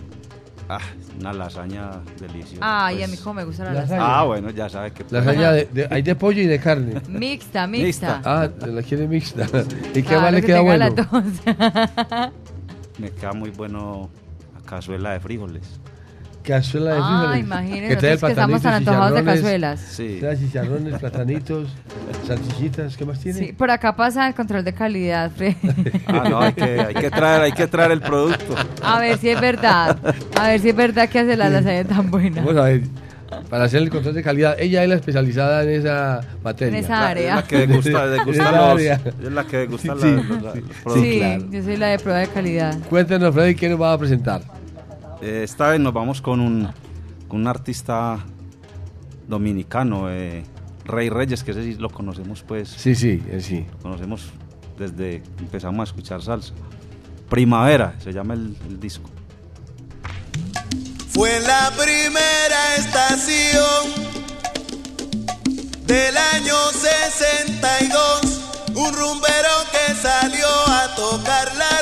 Ah, una lasaña deliciosa. Ay, pues. a mí cómo me gusta la Lasaña. lasaña. Ah, bueno, ya sabe que... Lasaña de, de- hay de pollo y de carne. Mixta, mixta. Ah, la quiere mixta. ¿Y qué Claro más le que queda bueno? Me queda muy bueno la cazuela de frijoles. Cazuela de Ah, frijoles. imagínese, trae nosotros que estamos tan platanitos, antojados de cazuelas. Sí. trae chicharrones, platanitos, salchichitas, ¿qué más tiene? Sí, por acá pasa el control de calidad, Fred. Ah, no, hay que, hay que traer, hay que traer el producto. A ver si es verdad. A ver si es verdad que hace la lasaña tan buena. Vamos a ver, para hacer el control de calidad, ella es la especializada en esa materia. En esa área. Es la que degusta, degusta los, área. es la que degusta Sí, la- sí, los sí, productos. Sí, claro. yo soy la de prueba de calidad. Cuéntenos, Freddy, ¿quién nos va a presentar? Eh, esta vez nos vamos con un, con un artista dominicano, eh, Rey Reyes, que ese sí lo conocemos pues. Sí, sí, él sí. Lo conocemos desde que empezamos a escuchar salsa. Primavera, se llama el, el disco. Fue la primera estación del año 62. Un rumbero que salió a tocar la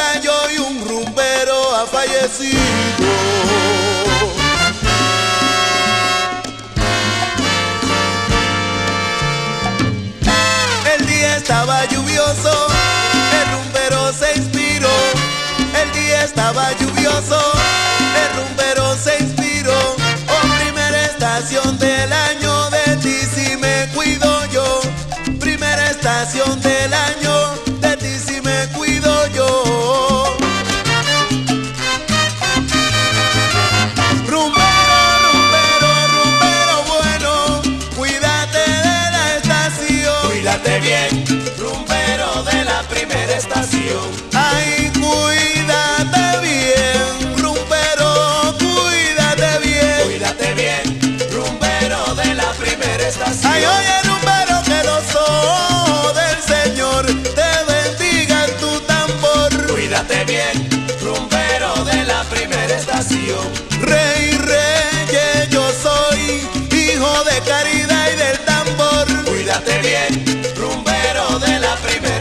rayo y un rumbero ha fallecido. El día estaba lluvioso, el rumbero se inspiró. El día estaba lluvioso,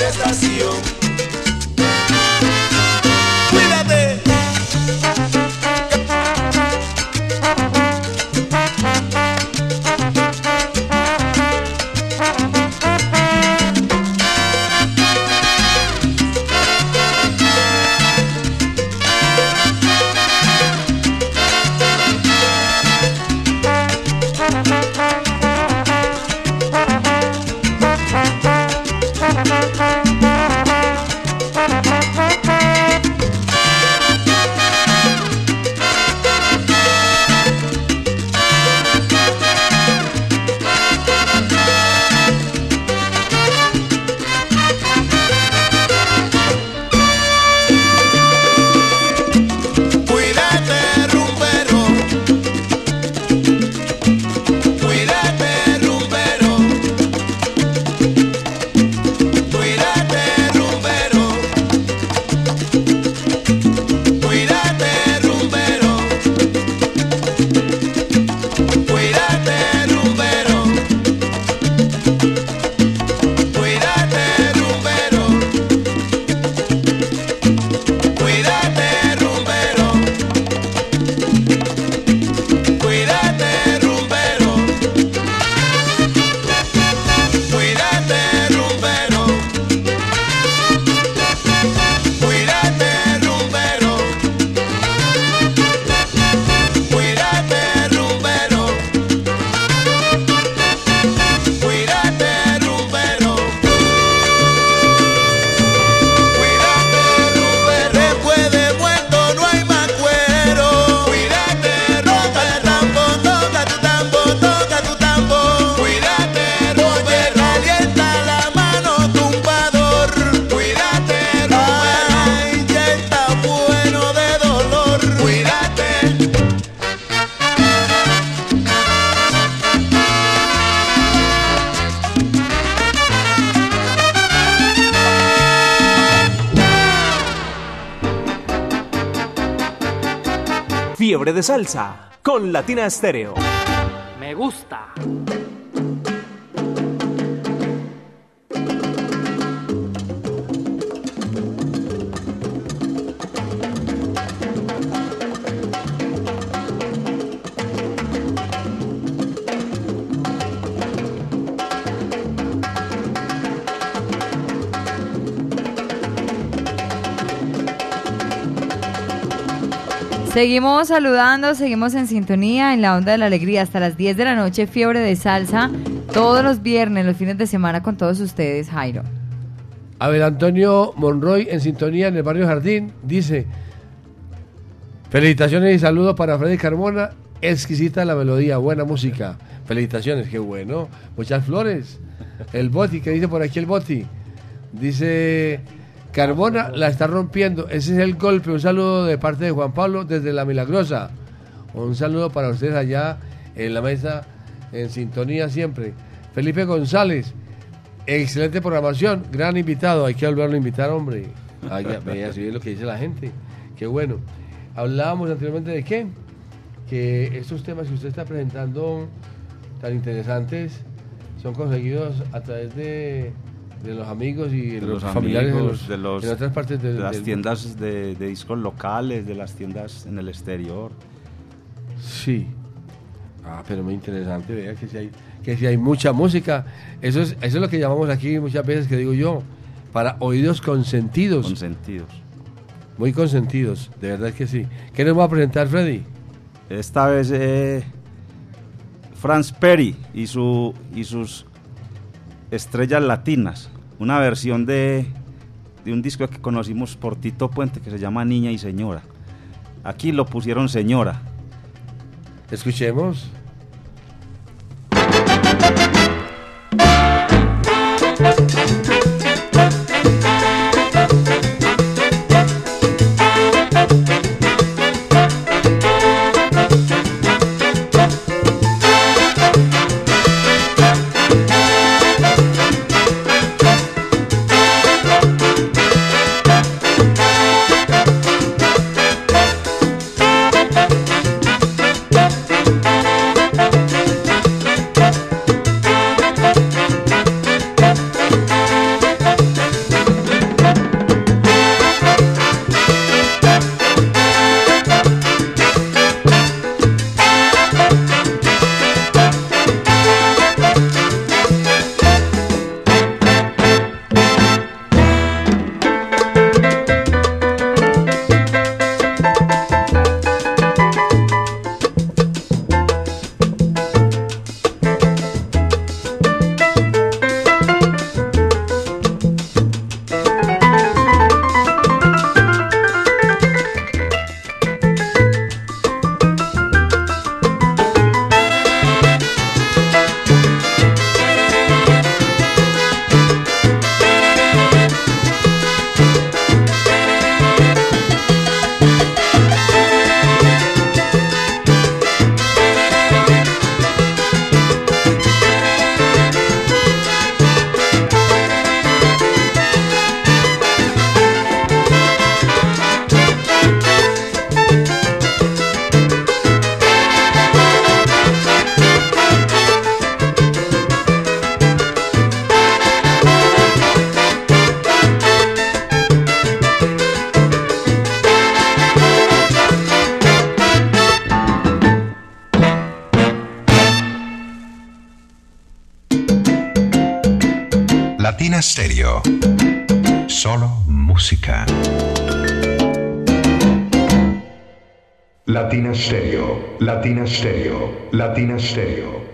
estación. De salsa con Latina Estéreo. Seguimos saludando, seguimos en sintonía en la onda de la alegría hasta las 10 de la noche, fiebre de salsa, todos los viernes, los fines de semana con todos ustedes, Jairo. A ver, Antonio Monroy en sintonía en el barrio Jardín dice: Felicitaciones y saludos para Freddy Carmona. Exquisita la melodía, buena música. Felicitaciones, qué bueno. Muchas flores. El Boti, ¿qué dice por aquí el Boti? Dice: Carmona la está rompiendo. Ese es el golpe. Un saludo de parte de Juan Pablo desde La Milagrosa. Un saludo para ustedes allá en la mesa, en sintonía siempre. Felipe González. Excelente programación, gran invitado, hay que volverlo a invitar, hombre. Vea, si ve lo que dice la gente. Qué bueno. Hablábamos anteriormente de qué? Que estos temas que usted está presentando tan interesantes son conseguidos a través de, de los amigos y de los, los familiares de, amigos, los, de, los- en otras partes del- de las del- tiendas de, de discos locales, de las tiendas en el exterior. Sí. Ah, pero muy interesante, vea que si hay, que si hay mucha música. Eso es, eso es lo que llamamos aquí muchas veces, que digo yo, para oídos consentidos. Consentidos. Muy consentidos, de verdad que sí. ¿Qué nos va a presentar, Freddy? Esta vez eh, Franz Perry y, su, y sus estrellas latinas. Una versión de, de un disco que conocimos por Tito Puente que se llama Niña y Señora. Aquí lo pusieron Señora. Escuchemos.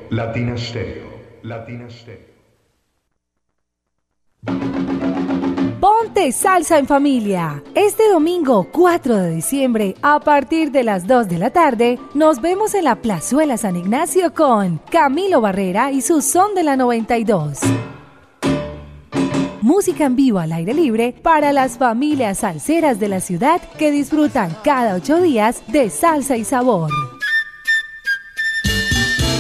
Latina Stereo. Latina Stereo. Ponte salsa en familia. Este domingo 4 de diciembre, a partir de las 2 de la tarde, nos vemos en la Plazuela San Ignacio con Camilo Barrera y su son de la 92. Música en vivo al aire libre para las familias salseras de la ciudad que disfrutan cada ocho días de salsa y sabor.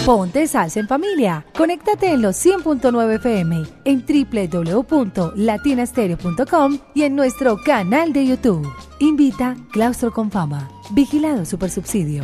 Ponte salsa en familia. Conéctate en los 100.9 FM, en www.latinastereo.com y en nuestro canal de YouTube. Invita Claustro con Fama. Vigilado Supersubsidio.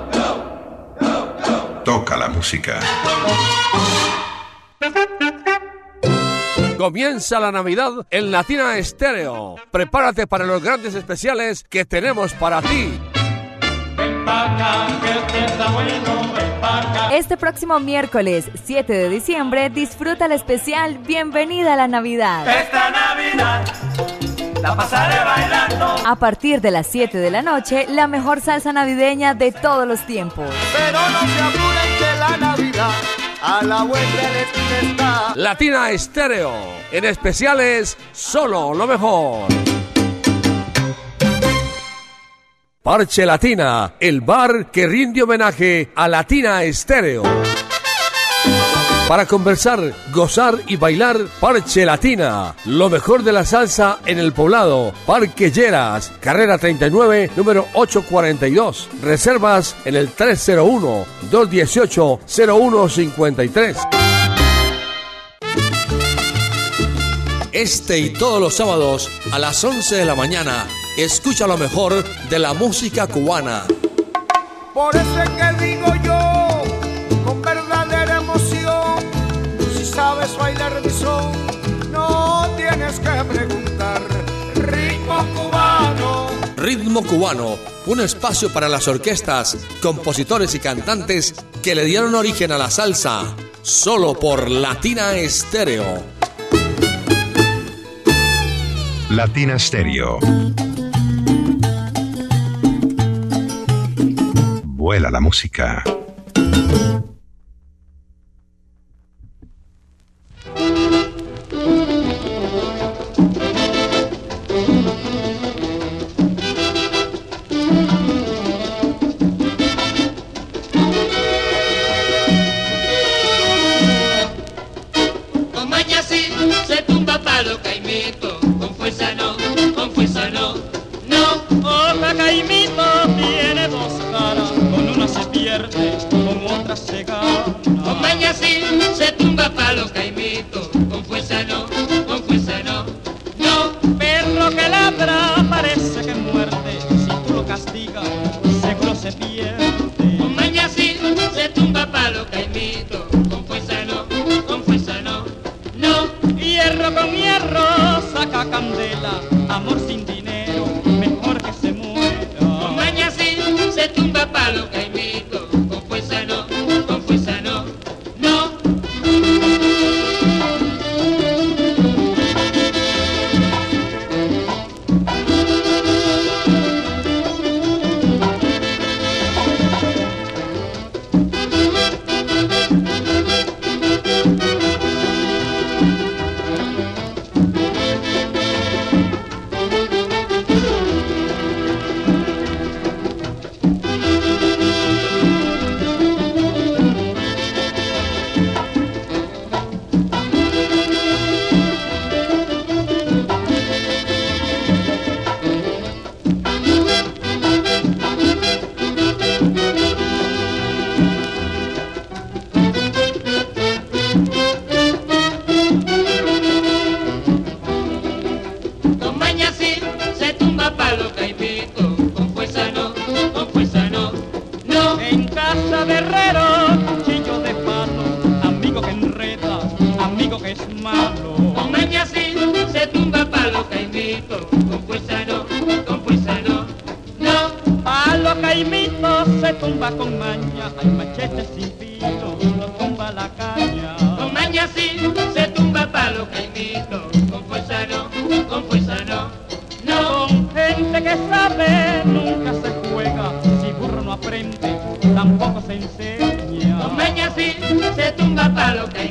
Toca la música. Comienza la Navidad en Latina Estéreo. Prepárate para los grandes especiales que tenemos para ti. Este próximo miércoles 7 de diciembre disfruta el especial Bienvenida a la Navidad. Esta Navidad la pasaré bailando. A partir de las 7 de la noche, la mejor salsa navideña de todos los tiempos. Pero no se apuren que la Navidad a la vuelta de la esquina está. Latina Estéreo. En especiales, solo lo mejor. Parche Latina, el bar que rinde homenaje a Latina Estéreo. Para conversar, gozar y bailar Parche Latina. Lo mejor de la salsa en el poblado. Parque Lleras, carrera 39, número 842. Reservas en el 301-218-0153. Este y todos los sábados a las 11 de la mañana. Escucha lo mejor de la música cubana. Por eso es que digo yo, tienes que preguntar. Ritmo cubano. Ritmo Cubano, un espacio para las orquestas, compositores y cantantes que le dieron origen a la salsa, solo por Latina Estéreo. Latina Stereo. Vuela la música. Se tumba palo caimito, con fuerza no, tumba con maña, hay machete sin filo, no tumba la caña. Con maña sí se tumba palo caimito, con fuerza no, con fuerza no, no. Con gente que sabe nunca se juega, si burro no aprende, tampoco se enseña. Con maña sí se tumba palo caimito,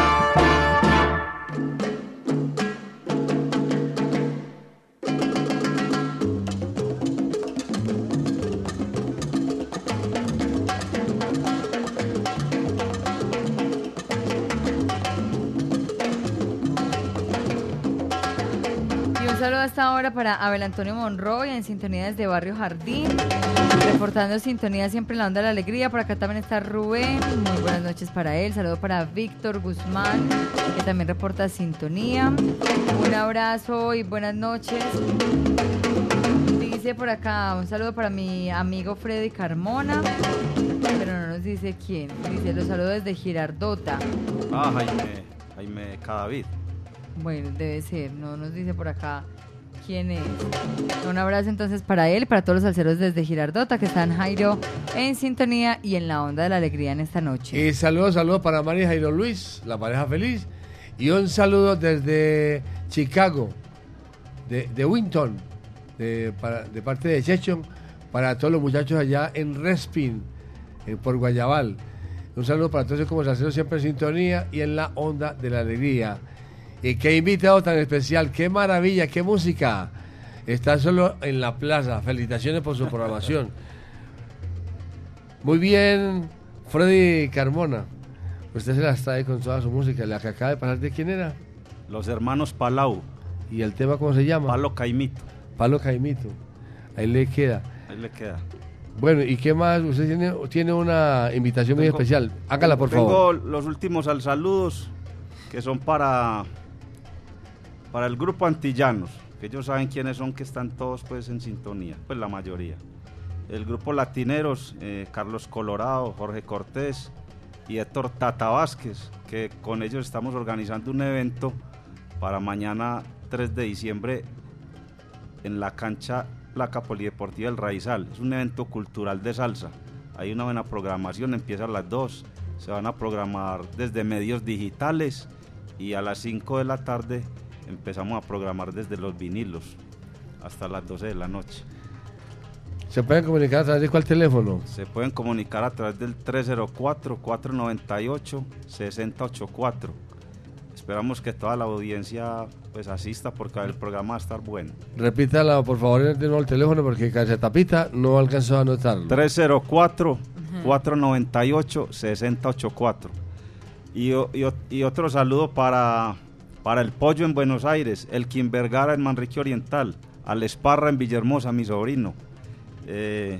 Para Abel Antonio Monroy en sintonía desde Barrio Jardín, reportando sintonía siempre en la onda de la alegría. Por acá también está Rubén, muy buenas noches para él. Saludo para Víctor Guzmán, que también reporta sintonía. Un abrazo y buenas noches. Dice por acá, un saludo para mi amigo Freddy Carmona, pero no nos dice quién. Dice, los saludo desde Girardota. Ah, Jaime, Jaime Cadavid. Bueno, debe ser, no nos dice por acá quién es. Un abrazo entonces para él, para todos los salseros desde Girardota que están Jairo en sintonía y en la onda de la alegría en esta noche. Y saludos, saludos para María Jairo Luis, la pareja feliz. Y un saludo desde Chicago, de, de Winton, de, para- de parte de Chechon, para todos los muchachos allá en Respin, eh, por Guayabal. Un saludo para todos como salseros siempre en sintonía y en la onda de la alegría. Y qué invitado tan especial, qué maravilla, qué música. Está solo en la plaza. Felicitaciones por su programación. Muy bien, Freddy Carmona. Usted se las trae con toda su música. La que acaba de pasar, ¿de quién era? Los hermanos Palau. ¿Y el tema cómo se llama? Palo Caimito. Palo Caimito. Ahí le queda. Ahí le queda. Bueno, ¿y qué más? Usted tiene, tiene una invitación muy Tengo- especial. Hágala, por tengo favor. los últimos al saludos que son para para el grupo Antillanos, que ellos saben quiénes son, que están todos pues en sintonía, pues la mayoría. El grupo Latineros, eh, Carlos Colorado, Jorge Cortés y Héctor Tata Vázquez, que con ellos estamos organizando un evento para mañana 3 de diciembre en la cancha Placa Polideportiva del Raizal. Es un evento cultural de salsa. Hay una buena programación, empieza a las 2. Se van a programar desde medios digitales y a las 5 de la tarde empezamos a programar desde los vinilos hasta las 12 de la noche. ¿Se pueden comunicar a través de cuál teléfono? Se pueden comunicar a través del 304-498-6084. Esperamos que toda la audiencia pues asista porque el programa va a estar bueno. Repítala, por favor, de nuevo el teléfono porque Tapita no alcanzó a anotarlo. 304-498-6084. Y, y y otro saludo para, para el Pollo en Buenos Aires, el Kim Vergara en Manrique Oriental, al Esparra en Villahermosa, mi sobrino. Eh,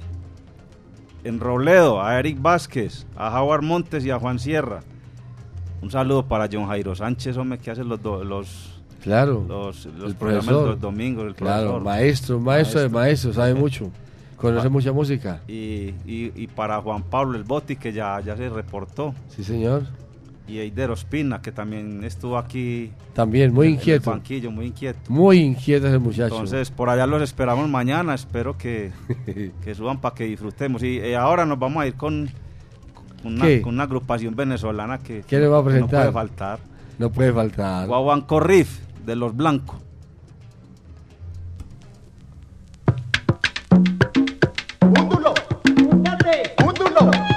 en Robledo, a Eric Vázquez, a Jaguar Montes y a Juan Sierra. Un saludo para John Jairo Sánchez, hombre, que hace los, do- los, Claro. los, los el programas profesor. los domingos. El Claro, profesor. maestro, maestro de maestro, sabe mucho. Conoce mucha música. Y, y- y para Juan Pablo el Boti, que ya, ya se reportó. Sí, señor. Y Eider Ospina, que también estuvo aquí. También, muy en el inquieto. banquillo, muy inquieto. Muy inquieto ese muchacho. Entonces, por allá los esperamos mañana. Espero que, que suban para que disfrutemos. Y eh, ahora nos vamos a ir con, con una, ¿Qué? con una agrupación venezolana que, ¿Qué le va a que presentar? no puede faltar. No puede faltar. Guaguanco Riff, de los blancos. La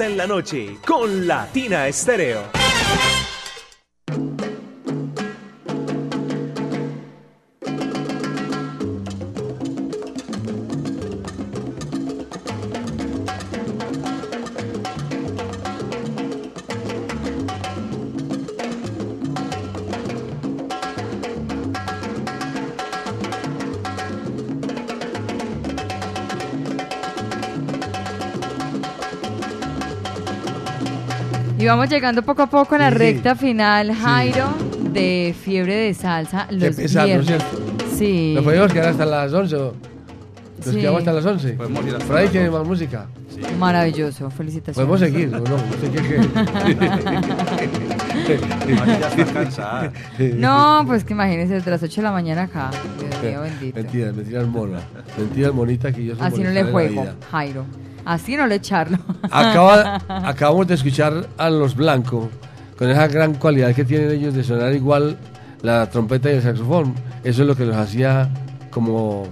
en la noche con Latina Estéreo. Vamos llegando poco a poco a la Sí. recta final, Jairo, de Fiebre de Salsa Qué los pesar, ¿no es viernes. cierto? Sí. Nos podemos quedar hasta las 11. o- Nos Sí. quedamos hasta las 11. Podemos ir hasta Por ahí las tiene 11. más música. Maravilloso, felicitaciones. Podemos seguir, ¿o no? ¿Usted qué María ya está cansada. No, pues que imagínense, desde las 8 de la mañana acá. Dios mío, bendito. Mentira, mentira mona. Mentira monita que yo soy Así no le la juego, vida. Jairo. Así no le echarlo. Acaba- acabamos de escuchar a los blancos con esa gran cualidad que tienen ellos de sonar igual la trompeta y el saxofón. Eso es lo que los hacía como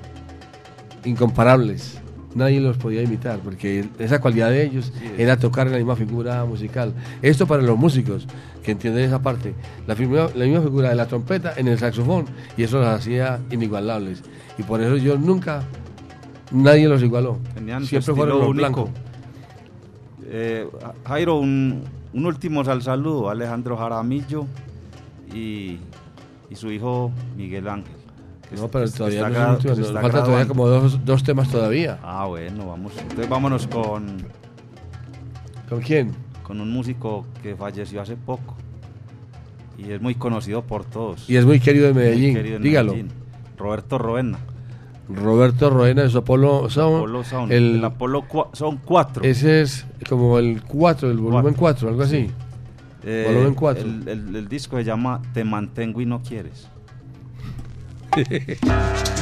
incomparables. Nadie los podía imitar porque esa cualidad de ellos era tocar en la misma figura musical. Esto para los músicos que entienden esa parte. La, figura- la misma figura de la trompeta en el saxofón y eso los hacía inigualables. Y por eso yo nunca, nadie los igualó. Tenían Siempre fueron los único. blancos. Eh, Jairo, un, un último sal saludo a Alejandro Jaramillo y, y su hijo Miguel Ángel. No, pero todavía está no último, nos falta todavía como dos, dos temas todavía. Ah, bueno, vamos. Entonces vámonos con, ¿Con quién? con un músico que falleció hace poco y es muy conocido por todos. Y es muy querido en Muy Medellín, querido en dígalo. Medellín. Roberto Roena. Roberto Roena de su Apolo Sound. Apolo Sound. El, El Apolo cua- son cuatro. Ese es como el 4, el volumen 4, algo así. Eh, volumen 4. El, el- el disco se llama Te mantengo y no quieres.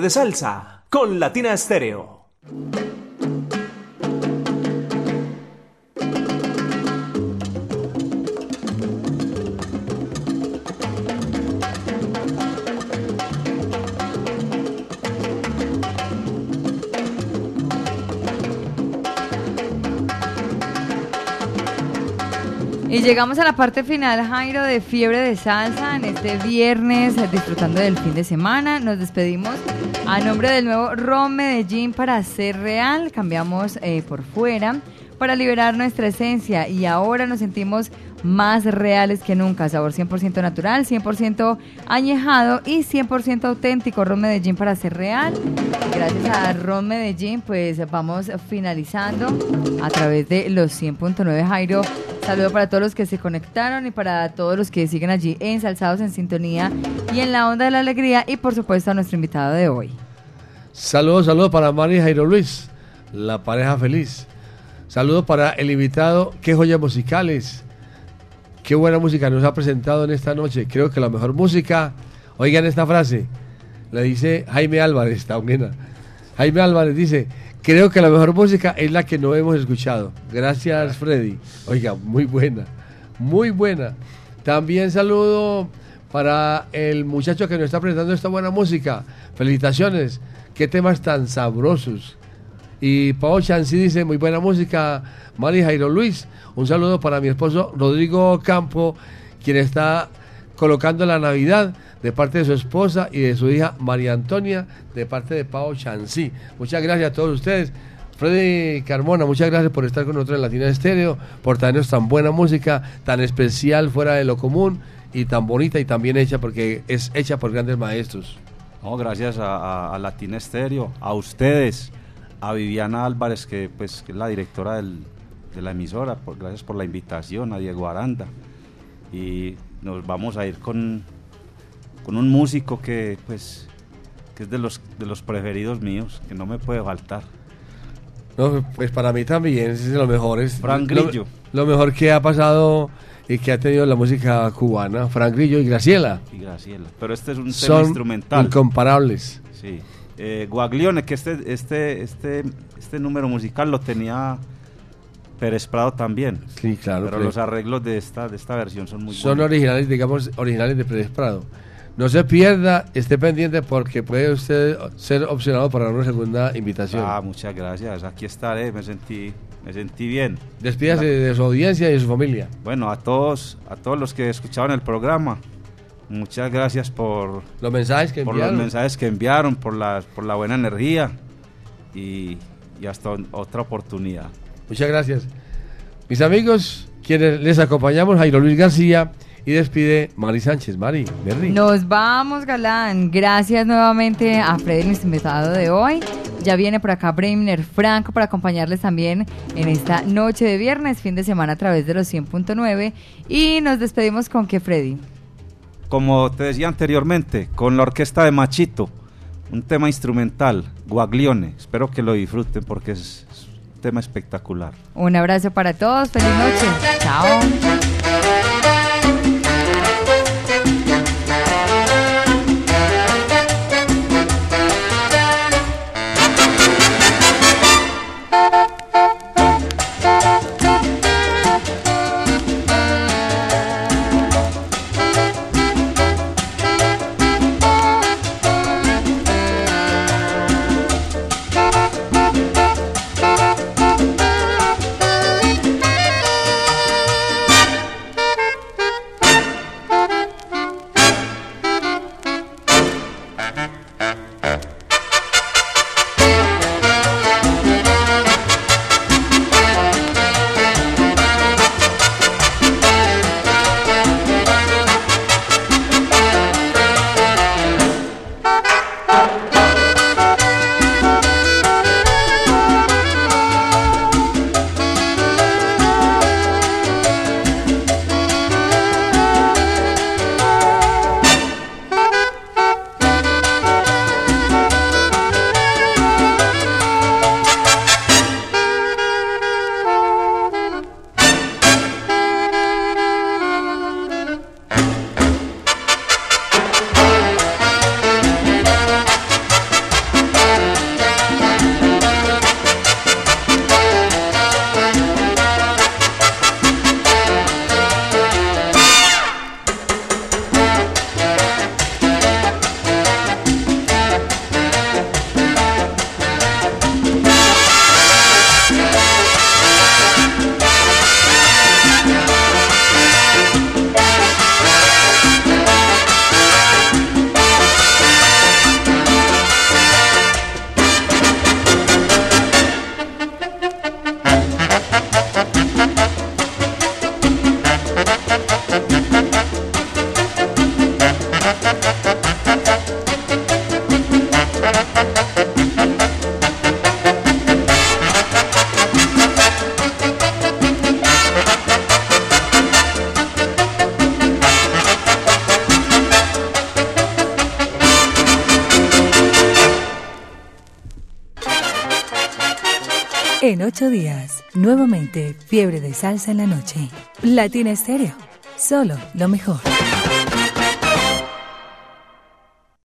De Salsa con Latina Estéreo. Y llegamos a la parte final, Jairo, de Fiebre de Salsa en este viernes, disfrutando del fin de semana. Nos despedimos a nombre del nuevo Ron Medellín para ser real. Cambiamos eh, por fuera para liberar nuestra esencia y ahora nos sentimos más reales que nunca. Sabor 100% natural, 100% añejado y 100% auténtico. Ron Medellín para ser real. Gracias a Ron Medellín, pues vamos finalizando a través de los 100.9 Jairo. Saludo para todos los que se conectaron y para todos los que siguen allí ensalzados en sintonía y en la onda de la alegría y por supuesto a nuestro invitado de hoy. Saludos, saludos para Mari Jairo Luis, la pareja feliz. Saludos para el invitado, qué joyas musicales. Qué buena música nos ha presentado en esta noche. Creo que la mejor música, oigan esta frase, la dice Jaime Álvarez, buena. Jaime Álvarez dice, creo que la mejor música es la que no hemos escuchado. Gracias Freddy. Oiga, muy buena, muy buena. También saludo para el muchacho que nos está presentando esta buena música. Felicitaciones, qué temas tan sabrosos. Y Pau Chancy dice, muy buena música, Mari Jairo Luis. Un saludo para mi esposo Rodrigo Campo, quien está colocando la Navidad de parte de su esposa y de su hija María Antonia, de parte de Pau Chancy. Muchas gracias a todos ustedes. Freddy Carmona, muchas gracias por estar con nosotros en Latina Estéreo, por traernos tan buena música, tan especial fuera de lo común y tan bonita y tan bien hecha porque es hecha por grandes maestros. No, gracias a, a- Latina Estéreo, a ustedes, a Viviana Álvarez, que pues que es la directora del- de la emisora, por- gracias por la invitación, a Diego Aranda. Y nos vamos a ir con, con un músico que pues que es de los, de los preferidos míos, que no me puede faltar. No, pues para mí también es de lo mejor. Es Frank lo- Grillo. Lo, mejor que ha pasado y que ha tenido la música cubana, Frank Grillo y Graciela. Y Graciela. Pero este es un tema Son instrumental. incomparables. Sí. Eh, Guaglione, que este, este, este, este número musical lo tenía Pérez Prado también. Sí, claro. Pero Pérez. los arreglos de esta, de esta versión son muy Son buenos. originales, digamos, originales de Pérez Prado. No se pierda, esté pendiente porque puede usted ser opcionado para una segunda invitación. Ah, muchas gracias. Aquí estaré. Me sentí, me sentí bien. Despídase de su audiencia y de su familia. Bueno, a todos, a todos los que escuchaban el programa, muchas gracias por los mensajes que por enviaron. los mensajes que enviaron, por la, por la buena energía y, y hasta otra oportunidad. Muchas gracias. Mis amigos, quienes les acompañamos, Jairo Luis García y despide Mari Sánchez. Mari, Berry. Nos vamos, Galán. Gracias nuevamente a Freddy, nuestro invitado de hoy. Ya viene por acá Bremer Franco para acompañarles también en esta noche de viernes, fin de semana a través de los 100.9. Y nos despedimos con que Freddy. Como te decía anteriormente, con la orquesta de Machito, un tema instrumental, Guaglione. Espero que lo disfruten porque es, es un tema espectacular. Un abrazo para todos. Feliz noche. Chao. Fiebre de salsa en la noche. Latina Estéreo. Solo lo mejor.